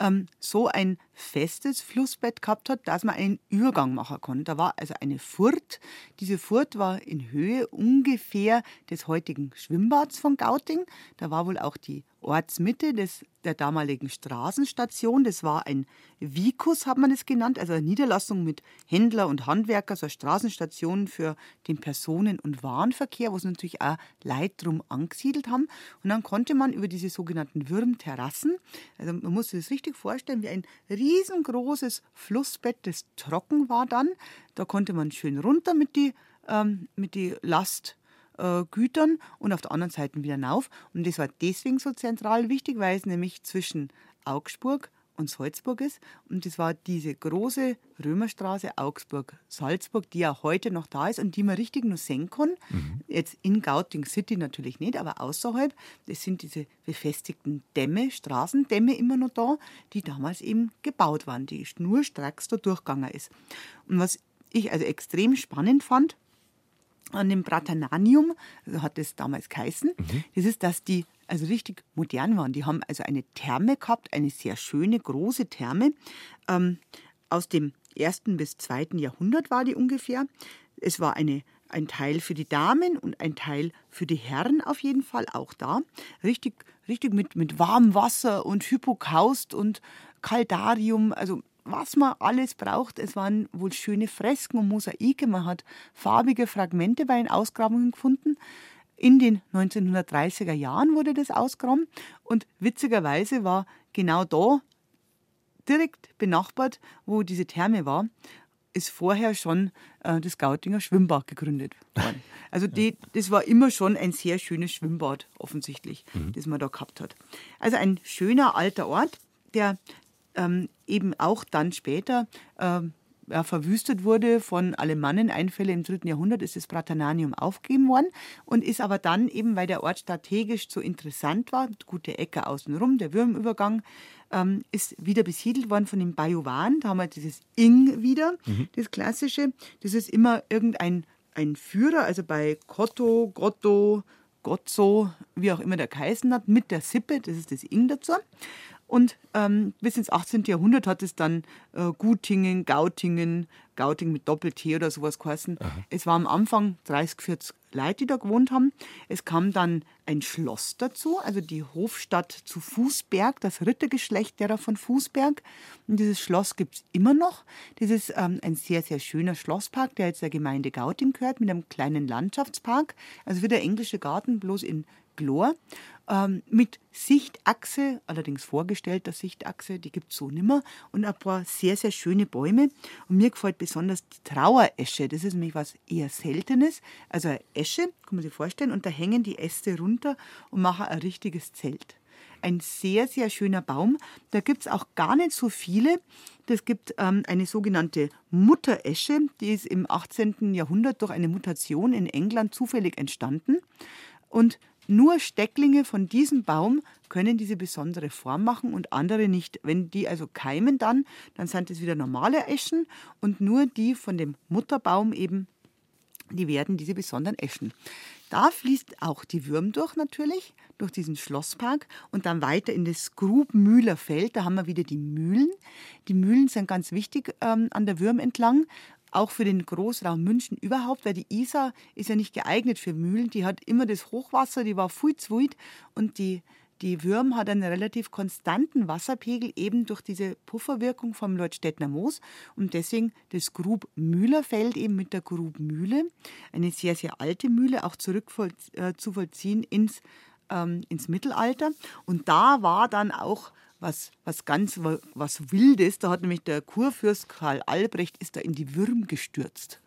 ähm, so ein festes Flussbett gehabt hat, dass man einen Übergang machen konnte. Da war also eine Furt. Diese Furt war in Höhe ungefähr des heutigen Schwimmbads von Gauting. Da war wohl auch die Ortsmitte des, der damaligen Straßenstation. Das war ein Vicus, hat man es genannt, also eine Niederlassung mit Händler und Handwerker, so eine Straßenstation für den Personen- und Warenverkehr, wo sie natürlich auch Leute drum angesiedelt haben. Und dann konnte man über diese sogenannten Würmterrassen, also man muss sich das richtig vorstellen, wie ein riesengroßes Flussbett, das trocken war dann. Da konnte man schön runter mit die, ähm, mit die Last äh, Gütern und auf der anderen Seite wieder rauf. Und das war deswegen so zentral wichtig, weil es nämlich zwischen Augsburg und Salzburg ist. Und das war diese große Römerstraße Augsburg-Salzburg, die ja heute noch da ist und die man richtig nur sehen kann. Mhm. Jetzt in Gauting City natürlich nicht, aber außerhalb. Das sind diese befestigten Dämme, Straßendämme immer noch da, die damals eben gebaut waren, die schnurstracks da durchgegangen ist. Und was ich also extrem spannend fand, an dem Bratananium, so hat es damals geheißen, mhm. das ist, dass die also richtig modern waren. Die haben also eine Therme gehabt, eine sehr schöne, große Therme. Ähm, aus dem ersten bis zweiten Jahrhundert war die ungefähr. Es war eine, ein Teil für die Damen und ein Teil für die Herren auf jeden Fall auch da. Richtig, richtig mit, mit warmem Wasser und Hypokaust und Kaldarium, also was man alles braucht. Es waren wohl schöne Fresken und Mosaike. Man hat farbige Fragmente bei den Ausgrabungen gefunden. In den 1930er Jahren wurde das ausgraben und witzigerweise war genau da, direkt benachbart, wo diese Therme war, ist vorher schon äh, das Gautinger Schwimmbad gegründet worden. Also die, das war immer schon ein sehr schönes Schwimmbad, offensichtlich, mhm. das man da gehabt hat. Also ein schöner alter Ort, der ähm, eben auch dann später ähm, ja, verwüstet wurde von Alemanneneinfällen im dritten Jahrhundert, ist das Bratananium aufgegeben worden und ist aber dann eben, weil der Ort strategisch so interessant war, gute Ecke außenrum, der Würmübergang, ähm, ist wieder besiedelt worden von den Bajuwan. Da haben wir dieses Ing wieder, mhm. das klassische. Das ist immer irgendein ein Führer, also bei Kotto, Gotto, Gotzo, wie auch immer der geheißen hat, mit der Sippe, das ist das Ing dazu. Und ähm, bis ins 18. Jahrhundert hat es dann äh, Gutingen, Gautingen, Gauting mit Doppel-T oder sowas geheißen. Aha. Es war am Anfang 30, 40 Leute, die da gewohnt haben. Es kam dann ein Schloss dazu, also die Hofstadt zu Fußberg, das Rittergeschlecht derer von Fußberg. Und dieses Schloss gibt es immer noch. Das ist ähm, ein sehr, sehr schöner Schlosspark, der jetzt der Gemeinde Gauting gehört, mit einem kleinen Landschaftspark. Also wie der englische Garten, bloß in Glor ähm, mit Sichtachse, allerdings vorgestellter Sichtachse, die gibt es so nimmer, und ein paar sehr, sehr schöne Bäume. Und mir gefällt besonders die Traueresche, das ist nämlich was eher Seltenes. Also eine Esche, kann man sich vorstellen, und da hängen die Äste runter und machen ein richtiges Zelt. Ein sehr, sehr schöner Baum. Da gibt es auch gar nicht so viele. Das gibt ähm, eine sogenannte Mutteresche, die ist im 18. Jahrhundert durch eine Mutation in England zufällig entstanden. Und nur Stecklinge von diesem Baum können diese besondere Form machen und andere nicht. Wenn die also keimen dann, dann sind es wieder normale Eschen und nur die von dem Mutterbaum eben, die werden diese besonderen Eschen. Da fließt auch die Würm durch natürlich, durch diesen Schlosspark und dann weiter in das Grubmühler Feld. Da haben wir wieder die Mühlen. Die Mühlen sind ganz wichtig ähm, an der Würm entlang, auch für den Großraum München überhaupt, weil die Isar ist ja nicht geeignet für Mühlen. Die hat immer das Hochwasser, die war weit und die, die Würm hat einen relativ konstanten Wasserpegel eben durch diese Pufferwirkung vom Leutstädtner Moos und deswegen das Grubmühlerfeld eben mit der Grubmühle, eine sehr, sehr alte Mühle, auch zurück äh, zu ins, ähm, ins Mittelalter. Und da war dann auch was, was ganz was Wildes. Da hat nämlich der Kurfürst Karl Albrecht ist da in die Würm gestürzt.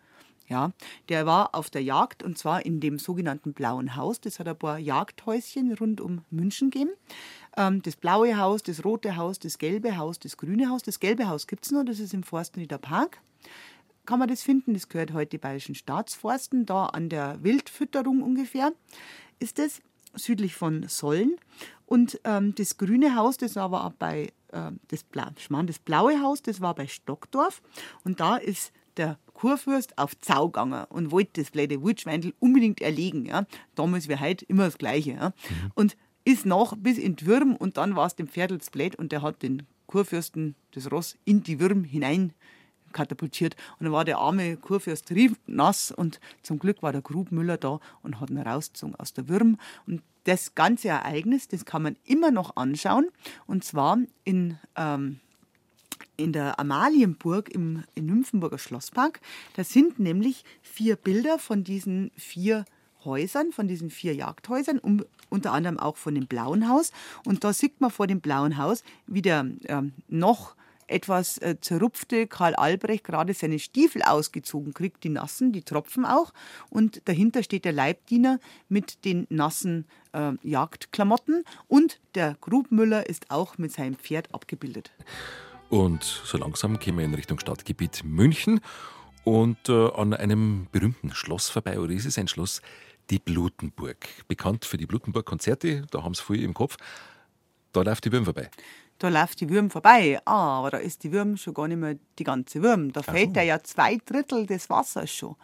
Ja, der war auf der Jagd und zwar in dem sogenannten Blauen Haus. Das hat ein paar Jagdhäuschen rund um München gegeben. Ähm, das blaue Haus, das rote Haus, das gelbe Haus, das grüne Haus. Das gelbe Haus gibt es noch, das ist im Forstenrieder Park. Kann man das finden? Das gehört heute Bayerischen Staatsforsten, da an der Wildfütterung ungefähr ist es, südlich von Sollen. Und ähm, das grüne Haus, das aber auch bei äh, das, Bla Schmarrn, das blaue Haus, das war bei Stockdorf. Und da ist der Kurfürst auf Zau gegangen und wollte das blöde Wildschweindel unbedingt erlegen. Ja. Damals wie heute immer das Gleiche. Ja. Mhm. Und ist nach bis in die Würm und dann war es dem Pferd das Blät und der hat den Kurfürsten das Ross in die Würm hinein katapultiert. Und dann war der arme Kurfürst nass und zum Glück war der Grubmüller da und hat ihn rausgezogen aus der Würm. Und das ganze Ereignis, das kann man immer noch anschauen. Und zwar in, ähm, in der Amalienburg im, im Nymphenburger Schlosspark. Da sind nämlich vier Bilder von diesen vier Häusern, von diesen vier Jagdhäusern, um, unter anderem auch von dem Blauen Haus. Und da sieht man vor dem Blauen Haus, wie der ähm, noch etwas äh, zerrupfte Karl Albrecht gerade seine Stiefel ausgezogen kriegt, die nassen, die tropfen auch. Und dahinter steht der Leibdiener mit den nassen äh, Jagdklamotten. Und der Grubmüller ist auch mit seinem Pferd abgebildet. Und so langsam gehen wir in Richtung Stadtgebiet München und äh, an einem berühmten Schloss vorbei. Oder ist es ein Schloss? Die Blutenburg. Bekannt für die Blutenburg-Konzerte, da haben sie viel im Kopf. Da läuft die Würm vorbei da läuft die Würm vorbei. Ah, aber da ist die Würm schon gar nicht mehr die ganze Würm. Da fällt so. ja zwei Drittel des Wassers schon.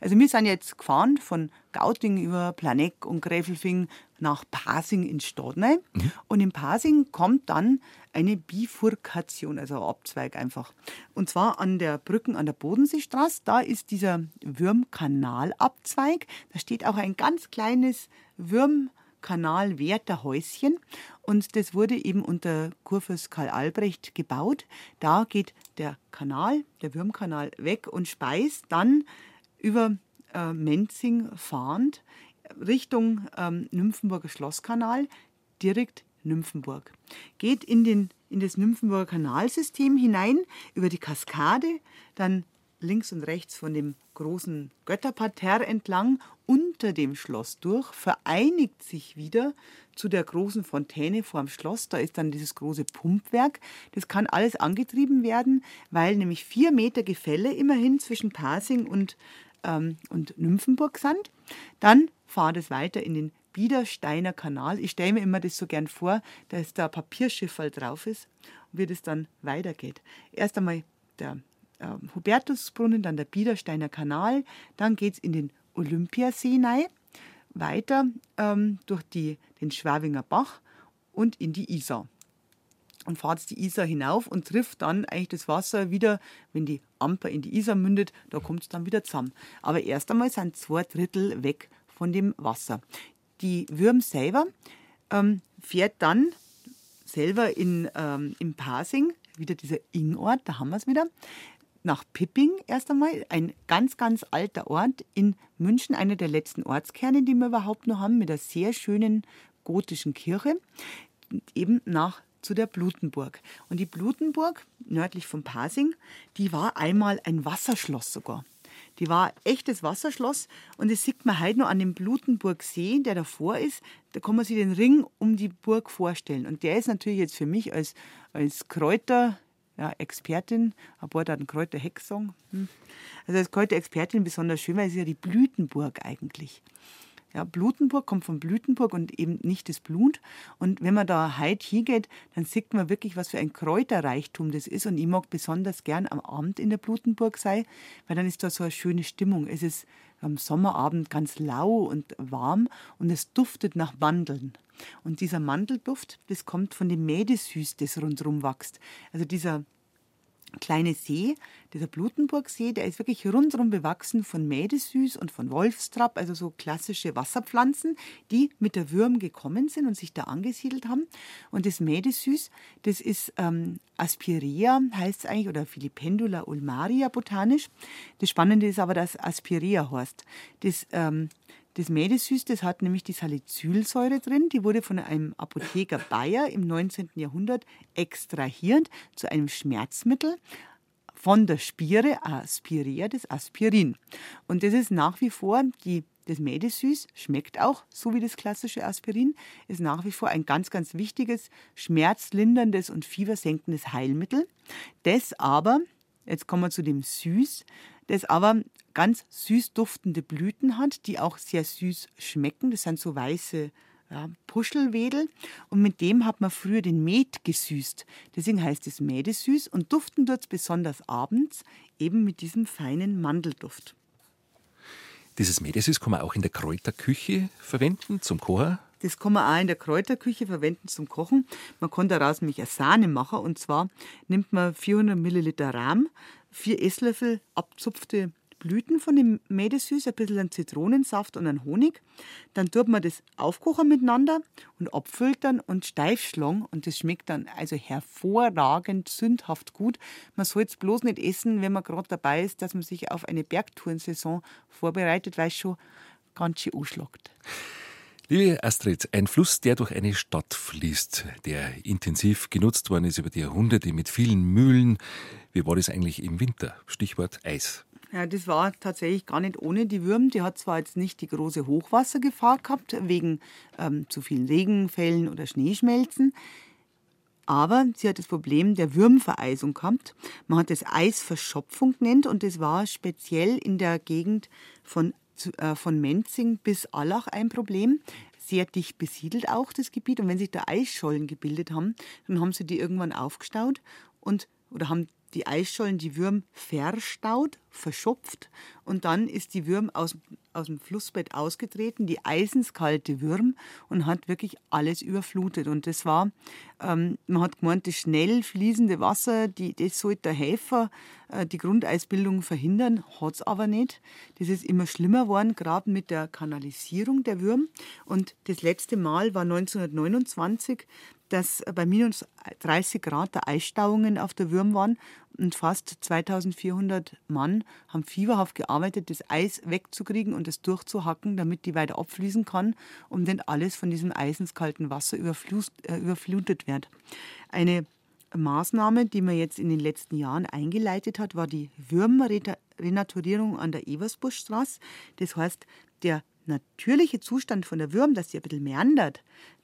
Also wir sind jetzt gefahren von Gauting über Planeck und Gräfelfing nach Pasing in Stadney. Mhm. Und in Pasing kommt dann eine Bifurkation, also ein Abzweig einfach. Und zwar an der Brücken an der Bodenseestraße. Da ist dieser Würmkanalabzweig. Da steht auch ein ganz kleines Würm Kanal Wertherhäuschen und das wurde eben unter Kurfürst Karl Albrecht gebaut. Da geht der Kanal, der Würmkanal weg und speist dann über äh, Menzing fahrend Richtung ähm, Nymphenburger Schlosskanal direkt Nymphenburg. Geht in, den, in das Nymphenburger Kanalsystem hinein über die Kaskade, dann links und rechts von dem großen Götterparterre entlang unter dem Schloss durch, vereinigt sich wieder zu der großen Fontäne vor dem Schloss. Da ist dann dieses große Pumpwerk. Das kann alles angetrieben werden, weil nämlich vier Meter Gefälle immerhin zwischen Pasing und, ähm, und Nymphenburg sind. Dann fahrt es weiter in den Biedersteiner Kanal. Ich stelle mir immer das so gern vor, dass da ein drauf ist und wie das dann weitergeht. Erst einmal der äh, Hubertusbrunnen, dann der Biedersteiner Kanal, dann geht es in den Olympiasee rein, weiter ähm, durch die, den Schwabinger Bach und in die Isar. Und fahrt die Isar hinauf und trifft dann eigentlich das Wasser wieder, wenn die Amper in die Isar mündet, da kommt es dann wieder zusammen. Aber erst einmal sind zwei Drittel weg von dem Wasser. Die Würm selber ähm, fährt dann selber in, ähm, im Pasing, wieder dieser Ingort, da haben wir es wieder, nach Pipping erst einmal, ein ganz, ganz alter Ort in München, einer der letzten Ortskerne, die wir überhaupt noch haben, mit einer sehr schönen gotischen Kirche, eben nach zu der Blutenburg. Und die Blutenburg, nördlich von Pasing, die war einmal ein Wasserschloss sogar. Die war echtes Wasserschloss und das sieht man heute noch an dem Blutenburgsee, der davor ist. Da kann man sich den Ring um die Burg vorstellen. Und der ist natürlich jetzt für mich als, als Kräuter, ja, Expertin, ein paar einen Kräuterhex sagen. Hm. Also als Kräuterexpertin besonders schön, weil es ja die Blütenburg eigentlich. Ja, Blutenburg kommt von Blütenburg und eben nicht das Blut. Und wenn man da heute hingeht, dann sieht man wirklich, was für ein Kräuterreichtum das ist. Und ich mag besonders gern am Abend in der Blutenburg sein, weil dann ist da so eine schöne Stimmung. Es ist am Sommerabend ganz lau und warm und es duftet nach Mandeln. Und dieser Mandelduft, das kommt von dem Mädesüß, das rundherum wächst. Also dieser kleine See, dieser Blutenburgsee, der ist wirklich rundherum bewachsen von Mädesüß und von Wolfstrapp, also so klassische Wasserpflanzen, die mit der Würm gekommen sind und sich da angesiedelt haben. Und das Mädesüß, das ist ähm, Aspirea, heißt es eigentlich, oder Filipendula ulmaria botanisch. Das Spannende ist aber, dass Aspirea heißt. Das ähm, das Medesüß, das hat nämlich die Salicylsäure drin. Die wurde von einem Apotheker Bayer im 19. Jahrhundert extrahiert zu einem Schmerzmittel von der Spire, Aspiria, das Aspirin. Und das ist nach wie vor die das Medesüß schmeckt auch so wie das klassische Aspirin, ist nach wie vor ein ganz, ganz wichtiges schmerzlinderndes und fiebersenkendes Heilmittel. Das aber, jetzt kommen wir zu dem Süß, das aber ganz süß duftende Blüten hat, die auch sehr süß schmecken. Das sind so weiße ja, Puschelwedel und mit dem hat man früher den Met gesüßt. Deswegen heißt es Mädesüß und duften dort besonders abends eben mit diesem feinen Mandelduft. Dieses Mädesüß kann man auch in der Kräuterküche verwenden zum Kochen. Das kann man auch in der Kräuterküche verwenden zum Kochen. Man kann daraus nämlich eine Sahne machen. Und zwar nimmt man 400 Milliliter Rahm, vier Esslöffel abzupfte Blüten von dem Mädesüß, ein bisschen Zitronensaft und einen Honig. Dann tut man das aufkochen miteinander und abfiltern und steif schlagen. Und das schmeckt dann also hervorragend, sündhaft gut. Man soll es bloß nicht essen, wenn man gerade dabei ist, dass man sich auf eine Bergtourensaison vorbereitet, weil es schon ganz schön anschlagt. Liebe Astrid, ein Fluss, der durch eine Stadt fließt, der intensiv genutzt worden ist über die Jahrhunderte mit vielen Mühlen. Wie war das eigentlich im Winter? Stichwort Eis. Ja, das war tatsächlich gar nicht ohne die Würm. Die hat zwar jetzt nicht die große Hochwassergefahr gehabt, wegen ähm, zu vielen Regenfällen oder Schneeschmelzen. Aber sie hat das Problem der Würmvereisung gehabt. Man hat das Eisverschopfung genannt und das war speziell in der Gegend von äh, von Menzing bis Allach ein Problem. Sehr dicht besiedelt auch das Gebiet. Und wenn sich da Eisschollen gebildet haben, dann haben sie die irgendwann aufgestaut und oder haben die Eisschollen die Würm verstaut, verschopft und dann ist die Würm aus, aus dem Flussbett ausgetreten, die eisenskalte Würm und hat wirklich alles überflutet. Und das war, ähm, man hat gemeint, das schnell fließende Wasser, die, das sollte der Helfer äh, die Grundeisbildung verhindern, hat es aber nicht. Das ist immer schlimmer geworden, gerade mit der Kanalisierung der Würm. Und das letzte Mal war 1929 dass bei minus 30 Grad der Eisstauungen auf der Würm waren und fast 2400 Mann haben fieberhaft gearbeitet, das Eis wegzukriegen und es durchzuhacken, damit die weiter abfließen kann, um dann alles von diesem eisenskalten Wasser äh, überflutet wird. Eine Maßnahme, die man jetzt in den letzten Jahren eingeleitet hat, war die Würmrenaturierung an der Eversbuschstraße. Das heißt, der natürliche Zustand von der Würm, dass sie ein bisschen meandert,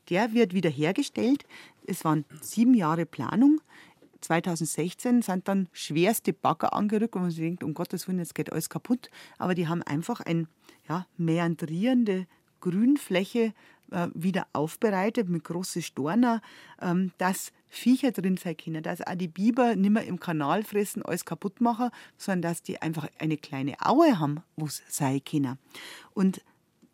der wird wiederhergestellt. Es waren sieben Jahre Planung. 2016 sind dann schwerste Bagger angerückt, wo man sich denkt, um Gottes Willen, jetzt geht alles kaputt. Aber die haben einfach eine ja, meandrierende Grünfläche äh, wieder aufbereitet mit großen Storner, ähm, dass Viecher drin sein können, dass auch die Biber nicht mehr im Kanal fressen, alles kaputt machen, sondern dass die einfach eine kleine Aue haben, wo es sein können. Und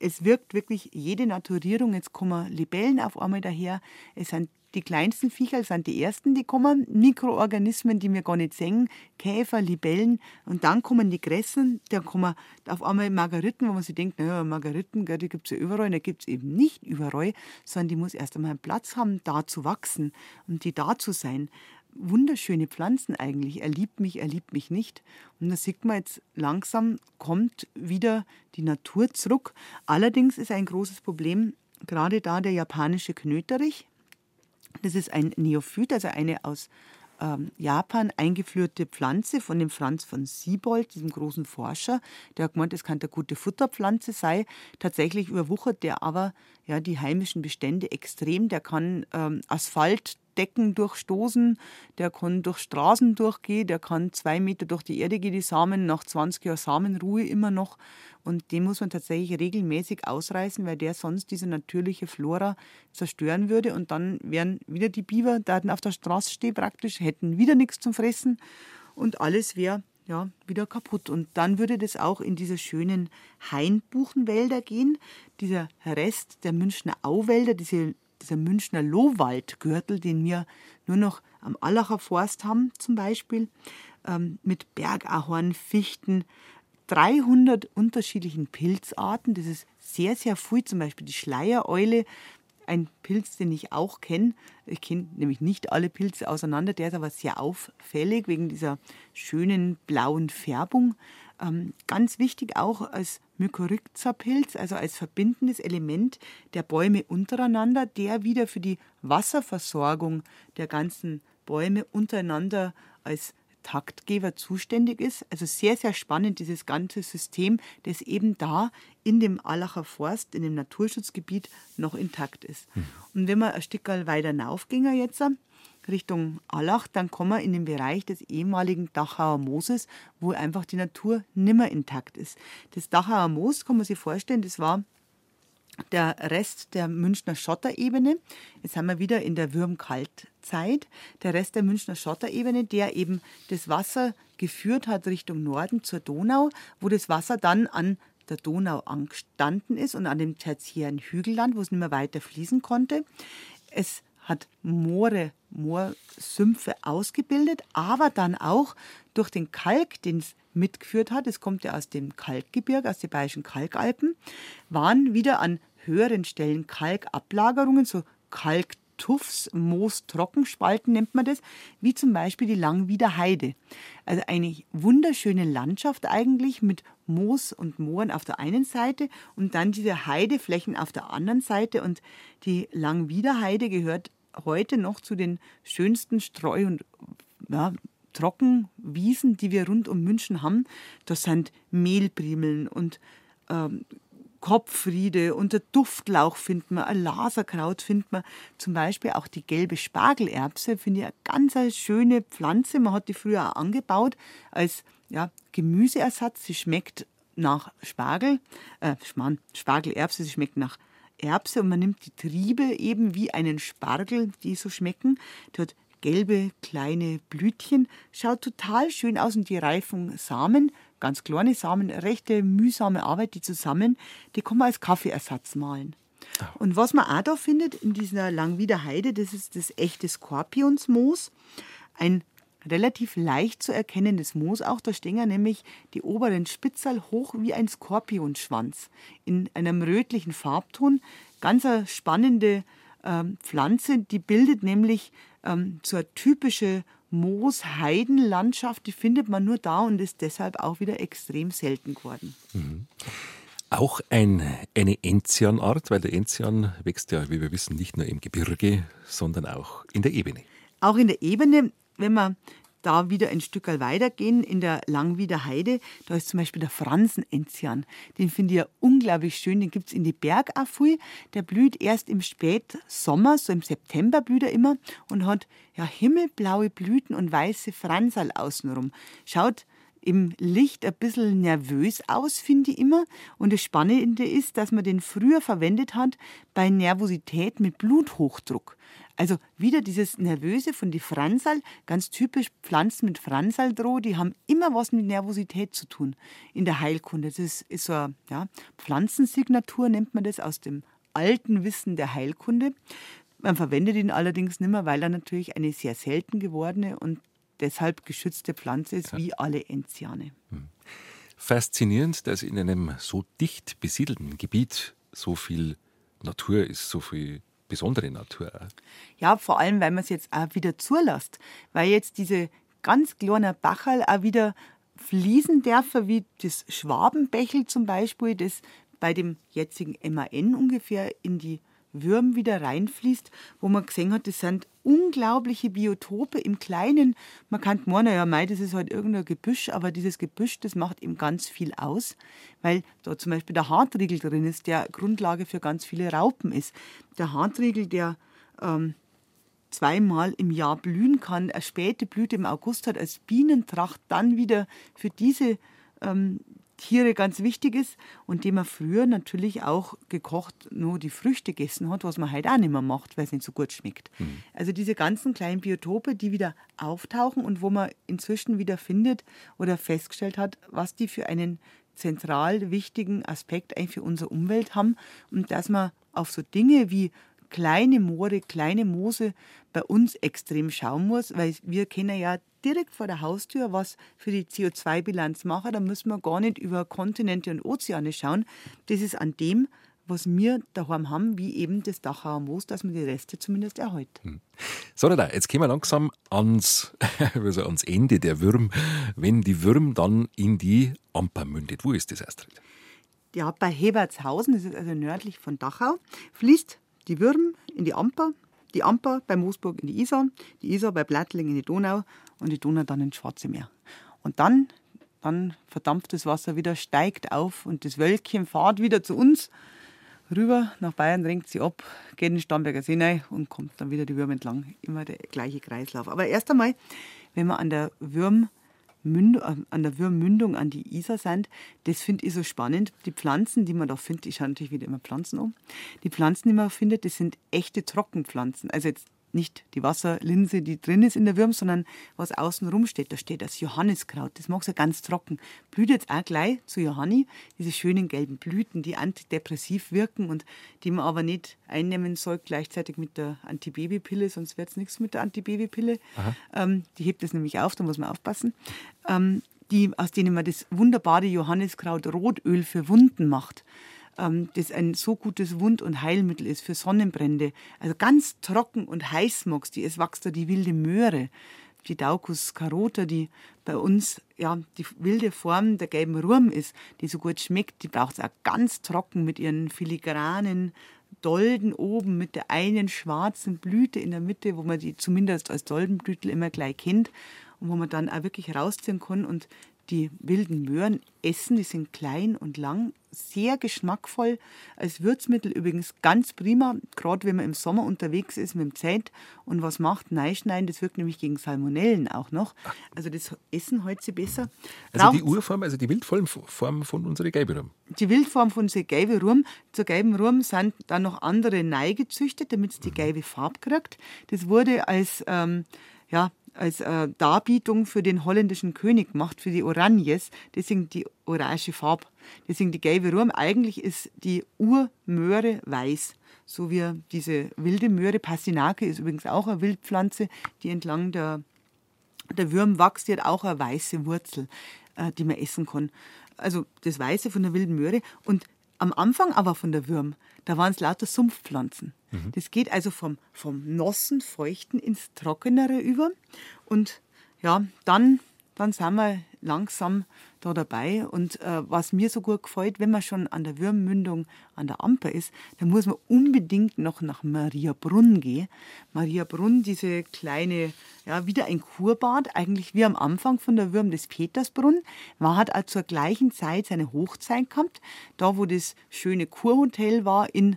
es wirkt wirklich jede Naturierung. Jetzt kommen Libellen auf einmal daher. Es sind die kleinsten Viecher, sind die ersten, die kommen. Mikroorganismen, die wir gar nicht sehen. Käfer, Libellen. Und dann kommen die Grässen. Da kommen auf einmal Margariten, wo man sich denkt, naja, Margariten, die gibt es ja überall. Da gibt es eben nicht überall, sondern die muss erst einmal einen Platz haben, da zu wachsen und die da zu sein wunderschöne Pflanzen eigentlich. Er liebt mich, er liebt mich nicht. Und da sieht man jetzt langsam, kommt wieder die Natur zurück. Allerdings ist ein großes Problem gerade da der japanische Knöterich. Das ist ein Neophyt, also eine aus ähm, Japan eingeführte Pflanze von dem Franz von Siebold, diesem großen Forscher. Der hat gemeint, es kann eine gute Futterpflanze sein. Tatsächlich überwuchert der aber ja, die heimischen Bestände extrem. Der kann ähm, Asphalt Decken durchstoßen, der kann durch Straßen durchgehen, der kann zwei Meter durch die Erde gehen, die Samen nach 20 Jahren Samenruhe immer noch. Und den muss man tatsächlich regelmäßig ausreißen, weil der sonst diese natürliche Flora zerstören würde. Und dann wären wieder die Biber, da auf der Straße stehen praktisch, hätten wieder nichts zum Fressen und alles wäre ja, wieder kaputt. Und dann würde das auch in diese schönen Hainbuchenwälder gehen. Dieser Rest der Münchner Auwälder, diese dieser Münchner Lohwaldgürtel, den wir nur noch am Allacher Forst haben, zum Beispiel, ähm, mit Bergahorn, Fichten, 300 unterschiedlichen Pilzarten. Das ist sehr, sehr viel. Zum Beispiel die Schleiereule, ein Pilz, den ich auch kenne. Ich kenne nämlich nicht alle Pilze auseinander. Der ist aber sehr auffällig wegen dieser schönen blauen Färbung. Ähm, ganz wichtig auch als Mykorrhiza-Pilz, also als verbindendes Element der Bäume untereinander, der wieder für die Wasserversorgung der ganzen Bäume untereinander als Taktgeber zuständig ist. Also sehr, sehr spannend, dieses ganze System, das eben da in dem Allacher Forst, in dem Naturschutzgebiet noch intakt ist. Hm. Und wenn wir ein Stück weiter raufgehen jetzt, Richtung Allach, dann kommen wir in den Bereich des ehemaligen Dachauer Mooses, wo einfach die Natur nimmer intakt ist. Das Dachauer Moos, kann man sich vorstellen, das war der Rest der Münchner Schotterebene. Jetzt haben wir wieder in der Würmkaltzeit. Der Rest der Münchner Schotterebene, der eben das Wasser geführt hat Richtung Norden zur Donau, wo das Wasser dann an der Donau angestanden ist und an dem tertiären Hügelland, wo es nicht mehr weiter fließen konnte. Es hat Moore, Moorsümpfe ausgebildet, aber dann auch durch den Kalk, den es mitgeführt hat, es kommt ja aus dem Kalkgebirge, aus den Bayerischen Kalkalpen, waren wieder an höheren Stellen Kalkablagerungen, so Kalktuffs, Moos-Trockenspalten nennt man das, wie zum Beispiel die Langwieder Heide. Also eine wunderschöne Landschaft eigentlich mit Moos und Mooren auf der einen Seite und dann diese Heideflächen auf der anderen Seite. Und die Langwieder Heide gehört heute noch zu den schönsten Streu- und ja, Trockenwiesen, die wir rund um München haben. Das sind Mehlprimeln und ähm, Kopfriede und der Duftlauch findet man, ein Laserkraut findet man, zum Beispiel auch die gelbe Spargelerbse, finde ich eine ganz schöne Pflanze. Man hat die früher auch angebaut als ja, Gemüseersatz. Sie schmeckt nach Spargel, äh, Spargelerbse, sie schmeckt nach Erbse und man nimmt die Triebe eben wie einen Spargel, die so schmecken. Die hat gelbe kleine Blütchen, schaut total schön aus und die reifen Samen ganz kleine Samen, rechte mühsame Arbeit, die zusammen, die kann man als Kaffeeersatz malen. Und was man auch da findet in dieser Langwieder Heide, das ist das echte Skorpionsmoos. Ein relativ leicht zu erkennendes Moos auch. Da stehen ja nämlich die oberen Spitzel hoch wie ein Skorpionschwanz in einem rötlichen Farbton. Ganz eine spannende ähm, Pflanze, die bildet nämlich ähm, so eine typische Moos-Heidenlandschaft, die findet man nur da und ist deshalb auch wieder extrem selten geworden. Mhm. Auch ein, eine Enzianart, weil der Enzian wächst ja, wie wir wissen, nicht nur im Gebirge, sondern auch in der Ebene. Auch in der Ebene, wenn man da wieder ein Stück weitergehen in der Langwieder Heide, da ist zum Beispiel der Fransenenzian. Den finde ich ja unglaublich schön. Den gibt es in die Bergafui. Der blüht erst im Spätsommer, so im September blüht er immer und hat ja himmelblaue Blüten und weiße Fransal außenrum. Schaut im Licht ein bisschen nervös aus, finde ich immer. Und das Spannende ist, dass man den früher verwendet hat bei Nervosität mit Bluthochdruck. Also wieder dieses Nervöse von die Fransal, ganz typisch Pflanzen mit Fransaldroh, die haben immer was mit Nervosität zu tun in der Heilkunde. Das ist, ist so eine ja, Pflanzensignatur, nennt man das aus dem alten Wissen der Heilkunde. Man verwendet ihn allerdings nicht mehr, weil er natürlich eine sehr selten gewordene und deshalb geschützte Pflanze ist, wie alle Enziane. Hm. Faszinierend, dass in einem so dicht besiedelten Gebiet so viel Natur ist, so viel besondere Natur. Ja, vor allem, weil man es jetzt auch wieder zulässt. Weil jetzt diese ganz kleinen Bachel auch wieder fließen dürfen, wie das Schwabenbächel zum Beispiel, das bei dem jetzigen MAN ungefähr in die Würm wieder reinfließt, wo man gesehen hat, das sind unglaubliche Biotope im Kleinen. Man kann meinen, ja, mei, das ist halt irgendein Gebüsch, aber dieses Gebüsch, das macht eben ganz viel aus, weil da zum Beispiel der Hartriegel drin ist, der Grundlage für ganz viele Raupen ist. Der Hartriegel, der ähm, zweimal im Jahr blühen kann, eine späte Blüte im August hat, als Bienentracht dann wieder für diese ähm, Tiere ganz wichtig ist und dem man früher natürlich auch gekocht nur die Früchte gegessen hat, was man heute auch nicht mehr macht, weil es nicht so gut schmeckt. Mhm. Also diese ganzen kleinen Biotope, die wieder auftauchen und wo man inzwischen wieder findet oder festgestellt hat, was die für einen zentral wichtigen Aspekt eigentlich für unsere Umwelt haben und dass man auf so Dinge wie kleine Moore, kleine Moose bei uns extrem schauen muss, weil wir kennen ja direkt vor der Haustür was für die CO2-Bilanz machen. Da müssen wir gar nicht über Kontinente und Ozeane schauen. Das ist an dem, was wir daheim haben, wie eben das Dachauer Moos, dass man die Reste zumindest erhält. Hm. So, da, jetzt gehen wir langsam ans, also ans Ende der Würm. Wenn die Würm dann in die Amper mündet, wo ist das, Astrid? Ja, bei Hebertshausen, das ist also nördlich von Dachau, fließt die Würm in die Amper, die Amper bei Moosburg in die Isar, die Isar bei Blattling in die Donau und die Donau dann ins Schwarze Meer. Und dann, dann verdampft das Wasser wieder, steigt auf und das Wölkchen fahrt wieder zu uns rüber nach Bayern, ringt sie ab, geht in den Starnberger See rein und kommt dann wieder die Würm entlang. Immer der gleiche Kreislauf. Aber erst einmal, wenn wir an der Würm Mündung, an der Würmmündung an die Isar sind, das finde ich so spannend. Die Pflanzen, die man da findet, ich schaue natürlich wieder immer Pflanzen um. Die Pflanzen, die man findet, das sind echte Trockenpflanzen. Also jetzt nicht die Wasserlinse, die drin ist in der Würm, sondern was außen rum steht. Da steht das Johanniskraut. Das mag ja ganz trocken. Blüht jetzt auch gleich zu Johanni. Diese schönen gelben Blüten, die antidepressiv wirken und die man aber nicht einnehmen soll gleichzeitig mit der Antibabypille, sonst wird es nichts mit der Antibabypille. Ähm, die hebt es nämlich auf, da muss man aufpassen. Ähm, die, aus denen man das wunderbare Johanniskraut Rotöl für Wunden macht das ein so gutes Wund- und Heilmittel ist für Sonnenbrände. Also ganz trocken und heiß magst die, es wächst da die wilde Möhre, die Daucus carota, die bei uns ja die wilde Form der gelben Ruhm ist, die so gut schmeckt. Die braucht es auch ganz trocken mit ihren filigranen Dolden oben mit der einen schwarzen Blüte in der Mitte, wo man die zumindest als Doldenblütel immer gleich kennt und wo man dann auch wirklich rausziehen kann und die wilden Möhren essen. Die sind klein und lang, sehr geschmackvoll. Als Würzmittel übrigens ganz prima, gerade wenn man im Sommer unterwegs ist mit dem Zelt und was macht, Neischneiden, das wirkt nämlich gegen Salmonellen auch noch. Also das Essen heute sie besser. Also die Urform, also die Wildform von unserer gelben Rum. Die Wildform von unserer gelben Rum. Zur gelben Rum sind dann noch andere Nei gezüchtet, damit es die gelbe Farbe kriegt. Das wurde als ähm, ja, als äh, Darbietung für den holländischen König macht, für die Oranjes. Deswegen die orange Farbe. Deswegen die gelbe Ruhm. Eigentlich ist die Urmöhre weiß. So wie diese wilde Möhre. Passinake ist übrigens auch eine Wildpflanze, die entlang der, der Würm wächst. Die hat auch eine weiße Wurzel, äh, die man essen kann. Also das Weiße von der wilden Möhre. Und am Anfang aber von der Würm, da waren es lauter Sumpfpflanzen. Mhm. Das geht also vom, vom Nossen, Feuchten ins Trockenere über. Und ja, dann, dann sind wir langsam da dabei. Und äh, was mir so gut gefällt, wenn man schon an der Würmmündung an der Amper ist, dann muss man unbedingt noch nach Mariabrunn gehen. Mariabrunn, diese kleine, ja, wieder ein Kurbad, eigentlich wie am Anfang von der Würm des Petersbrunn. Man hat auch zur gleichen Zeit seine Hochzeit gehabt, da wo das schöne Kurhotel war in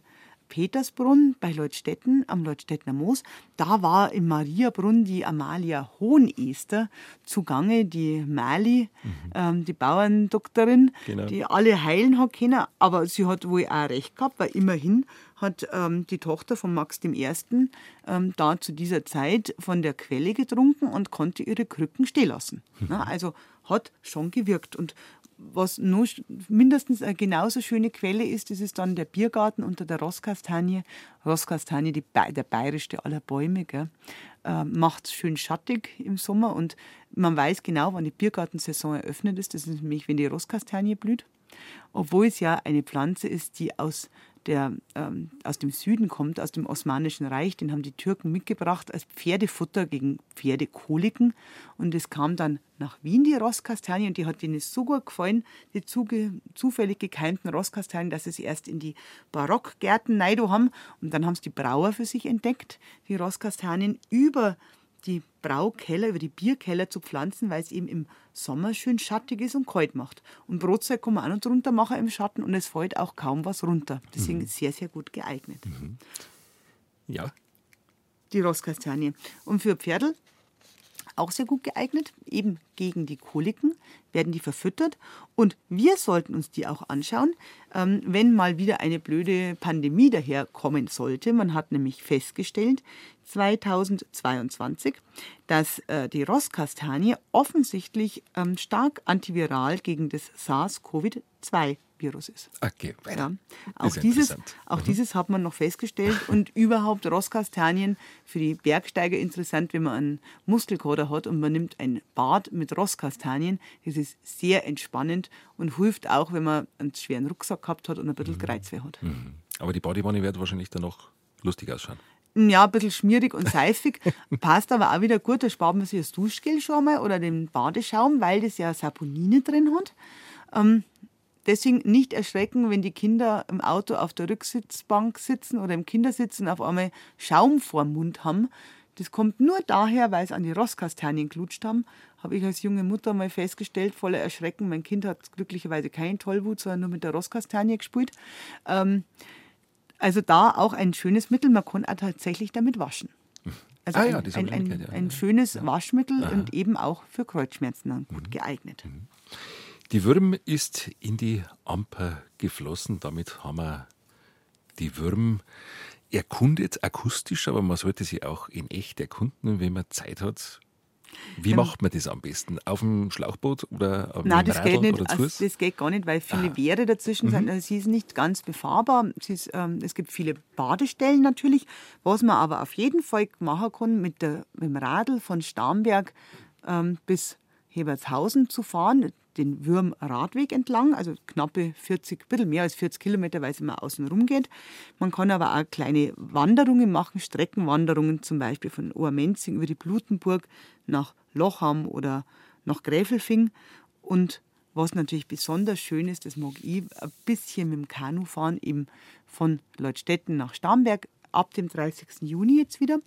Petersbrunn bei Leutstetten am Leutstettener Moos. Da war im Mariabrunn die Amalia Hohenester zugange, die Mali, mhm. ähm, die Bauerndoktorin, genau. die alle heilen hat können. Aber sie hat wohl auch recht gehabt, weil immerhin hat ähm, die Tochter von Max I. Ähm, da zu dieser Zeit von der Quelle getrunken und konnte ihre Krücken stehen lassen. Mhm. Na, also hat schon gewirkt. Und was noch mindestens eine genauso schöne Quelle ist, das ist dann der Biergarten unter der Rosskastanie. Rosskastanie, die, der bayerischste aller Bäume, äh, macht es schön schattig im Sommer und man weiß genau, wann die Biergartensaison eröffnet ist. Das ist nämlich, wenn die Rosskastanie blüht. Obwohl es ja eine Pflanze ist, die aus der ähm, aus dem Süden kommt, aus dem Osmanischen Reich. Den haben die Türken mitgebracht als Pferdefutter gegen Pferdekoliken. Und es kam dann nach Wien, die Rosskastanie, und die hat ihnen so gut gefallen, die zuge zufällig gekeimten Rosskastanien, dass sie erst in die Barockgärten Neido haben. Und dann haben es die Brauer für sich entdeckt, die Rosskastanien über die Braukeller, über die Bierkeller zu pflanzen, weil es eben im Sommer schön schattig ist und kalt macht. Und Brotzeit kann man auch noch drunter machen im Schatten und es fällt auch kaum was runter. Deswegen mhm. sehr, sehr gut geeignet. Mhm. Ja. Die Rosskastanie. Und für Pferdel auch sehr gut geeignet, eben gegen die Koliken werden die verfüttert und wir sollten uns die auch anschauen, ähm, wenn mal wieder eine blöde Pandemie daherkommen sollte. Man hat nämlich festgestellt, 2022, dass äh, die Rosskastanie offensichtlich ähm, stark antiviral gegen das SARS-CoV-2 Virus ist. Okay, weiter. Ja. Auch, dieses, auch mhm. dieses hat man noch festgestellt und überhaupt Rosskastanien für die Bergsteiger interessant, wenn man einen Muskelkater hat und man nimmt ein Bad mit Rosskastanien. Das ist sehr entspannend und hilft auch, wenn man einen schweren Rucksack gehabt hat und ein bisschen mhm. Kreuzweh hat. Mhm. Aber die Badewanne wird wahrscheinlich dann noch lustig ausschauen. Ja, ein bisschen schmierig und seifig. Passt aber auch wieder gut. Da spart man sich das Duschgel schon mal oder den Badeschaum, weil das ja Saponine drin hat. Ähm, deswegen nicht erschrecken, wenn die Kinder im Auto auf der Rücksitzbank sitzen oder im Kindersitz und auf einmal Schaum vor dem Mund haben. Das kommt nur daher, weil sie an die Rosskastanien gelutscht haben. Habe ich als junge Mutter mal festgestellt, voller Erschrecken. Mein Kind hat glücklicherweise keinen Tollwut, sondern nur mit der Rosskastanie gespielt. Ähm, also da auch ein schönes Mittel, man kann auch tatsächlich damit waschen. Also Ah ein, ja, ein, ein, ja. ein schönes Waschmittel und eben auch für Kreuzschmerzen dann gut geeignet. Die Würm ist in die Amper geflossen. Damit haben wir die Würm erkundet, akustisch, aber man sollte sie auch in echt erkunden, wenn man Zeit hat. Wie macht man das am besten? Auf dem Schlauchboot oder auf Nein, dem das Radl geht nicht. oder zu Also, das geht gar nicht, weil viele Wehre dazwischen sind. Also sie ist nicht ganz befahrbar. Ist, ähm, es gibt viele Badestellen natürlich. Was man aber auf jeden Fall machen kann, mit, der, mit dem Radl von Starnberg ähm, bis Hebertshausen zu fahren, den Würm-Radweg entlang, also knappe 40, ein bisschen mehr als 40 Kilometer, weil es immer außen rum geht. Man kann aber auch kleine Wanderungen machen, Streckenwanderungen zum Beispiel von Ohrmenzing über die Blutenburg nach Lochham oder nach Gräfelfing. Und was natürlich besonders schön ist, das mag ich, ein bisschen mit dem Kanu fahren, eben von Leutstetten nach Starnberg ab dem 30. Juni jetzt wieder.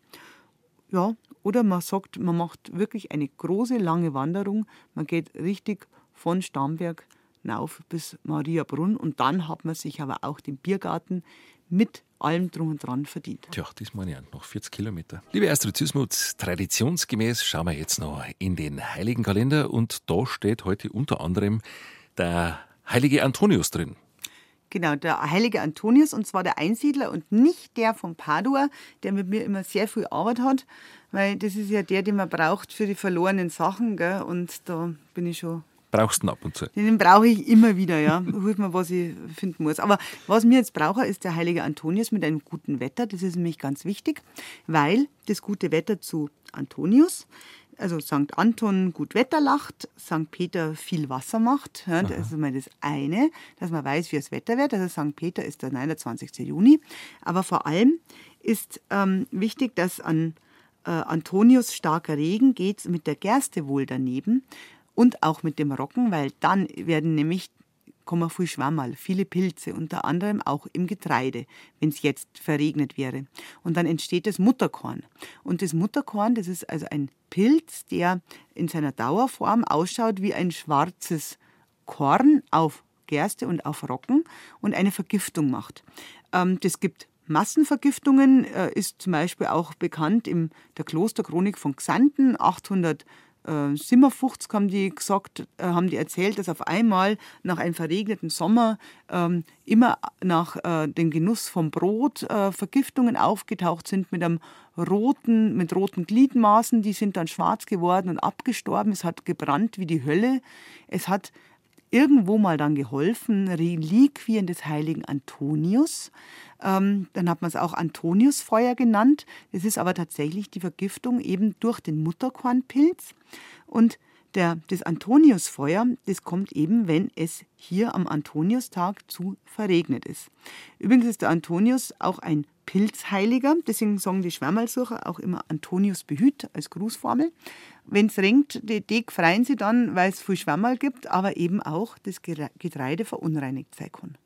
Ja, oder man sagt, man macht wirklich eine große, lange Wanderung. Man geht richtig von Starnberg hinauf bis Mariabrunn und dann hat man sich aber auch den Biergarten mit allem drum und dran verdient. Tja, das meine ich auch, noch 40 Kilometer. Liebe Astrid Süßmuth, traditionsgemäß schauen wir jetzt noch in den Heiligen Kalender und da steht heute unter anderem der heilige Antonius drin. Genau, der heilige Antonius, und zwar der Einsiedler und nicht der von Padua, der mit mir immer sehr viel Arbeit hat, weil das ist ja der, den man braucht für die verlorenen Sachen, gell? und da bin ich schon Brauchst du ab und zu? Den brauche ich immer wieder, ja. Holt mir, was ich finden muss. Aber was mir jetzt brauche, ist der heilige Antonius mit einem guten Wetter. Das ist nämlich ganz wichtig, weil das gute Wetter zu Antonius, also St. Anton gut Wetter lacht, St. Peter viel Wasser macht. Ja, das ist mal das eine, dass man weiß, wie das Wetter wird. Also St. Peter ist der 29. Juni. Aber vor allem ist ähm, wichtig, dass an äh, Antonius starker Regen geht mit der Gerste wohl daneben und auch mit dem Rocken, weil dann werden nämlich kommen viel Schwammerl, viele Pilze, unter anderem auch im Getreide, wenn es jetzt verregnet wäre. Und dann entsteht das Mutterkorn. Und das Mutterkorn, das ist also ein Pilz, der in seiner Dauerform ausschaut wie ein schwarzes Korn auf Gerste und auf Rocken und eine Vergiftung macht. Ähm, das gibt Massenvergiftungen, äh, ist zum Beispiel auch bekannt in der Klosterchronik von Xanten, 800 57 haben die gesagt, äh, haben die erzählt, dass auf einmal nach einem verregneten Sommer ähm, immer nach äh, dem Genuss vom Brot äh, Vergiftungen aufgetaucht sind mit einem roten, mit roten Gliedmaßen, die sind dann schwarz geworden und abgestorben. Es hat gebrannt wie die Hölle. Es hat irgendwo mal dann geholfen, Reliquien des heiligen Antonius. Ähm, dann hat man es auch Antoniusfeuer genannt. Das ist aber tatsächlich die Vergiftung eben durch den Mutterkornpilz. Und der, das Antoniusfeuer, das kommt eben, wenn es hier am Antoniustag zu verregnet ist. Übrigens ist der Antonius auch ein Pilzheiliger, deswegen sagen die Schwärmalsucher auch immer Antonius behüt als Grußformel. Wenn es regnet, die Deg freien sie dann, weil es viel Schwammerl gibt, aber eben auch das Getreide verunreinigt sein kann.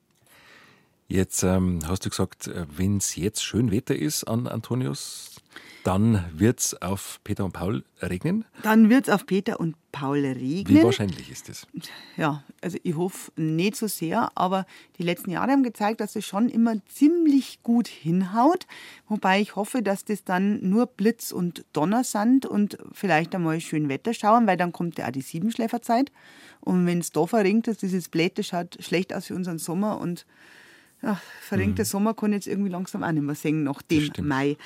Jetzt ähm, hast du gesagt, wenn es jetzt schön Wetter ist an Antonius, dann wird es auf Peter und Paul regnen? Dann wird es auf Peter und Paul regnen. Wie wahrscheinlich ist das? Ja, also ich hoffe nicht so sehr, aber die letzten Jahre haben gezeigt, dass es schon immer ziemlich gut hinhaut. Wobei ich hoffe, dass das dann nur Blitz und Donner sind und vielleicht einmal schön Wetter schauen, weil dann kommt ja auch die Siebenschläferzeit. Und wenn es da verringt ist, dieses Blätte schaut schlecht aus für unseren Sommer und ja, verringter Sommer kann ich jetzt irgendwie langsam auch nicht mehr sehen nach dem. Mai.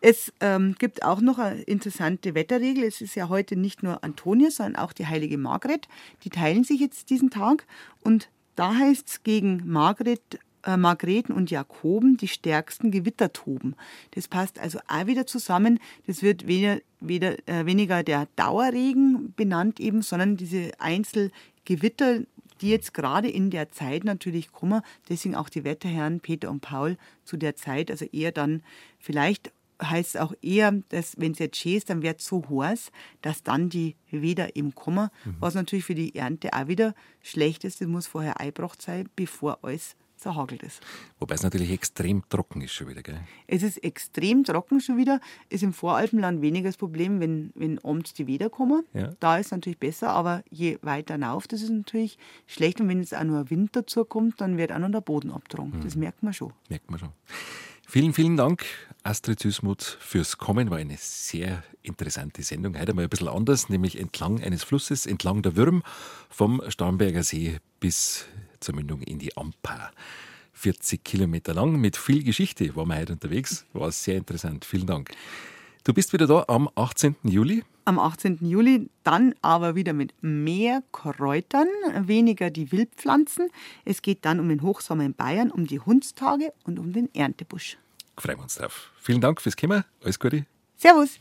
Es ähm, gibt auch noch eine interessante Wetterregel. Es ist ja heute nicht nur Antonius, sondern auch die heilige Margret. Die teilen sich jetzt diesen Tag. Und da heißt es gegen Margret, äh, Margreten und Jakoben die stärksten Gewitter toben. Das passt also auch wieder zusammen. Das wird weder, weder, äh, weniger der Dauerregen benannt eben, sondern diese Einzelgewitter, die jetzt gerade in der Zeit natürlich kommen. Deswegen auch die Wetterherren Peter und Paul zu der Zeit, also eher dann vielleicht heißt es auch eher, dass wenn es jetzt schön ist, dann wird es so heiß, dass dann die Weder eben kommen, was natürlich für die Ernte auch wieder schlecht ist. Das muss vorher eingebracht sein, bevor alles zerhagelt ist. Wobei es natürlich extrem trocken ist schon wieder, gell? Es ist extrem trocken schon wieder. Ist im Voralpenland weniger das Problem, wenn, wenn abends die Weder kommen. Ja. Da ist es natürlich besser, aber je weiter hinauf, das ist natürlich schlecht. Und wenn jetzt auch nur Wind dazu kommt, dann wird auch noch der Boden abgetragen. Das merkt man schon. Merkt man schon. Vielen, vielen Dank, Astrid Süßmuth, fürs Kommen. War eine sehr interessante Sendung. Heute mal ein bisschen anders, nämlich entlang eines Flusses, entlang der Würm, vom Starnberger See bis zur Mündung in die Amper. 40 Kilometer lang mit viel Geschichte waren wir heute unterwegs. War sehr interessant. Vielen Dank. Du bist wieder da am 18. Juli. Am 18. Juli, dann aber wieder mit mehr Kräutern, weniger die Wildpflanzen. Es geht dann um den Hochsommer in Bayern, um die Hundstage und um den Erntebusch. Freuen wir uns drauf. Vielen Dank fürs Kommen. Alles Gute. Servus.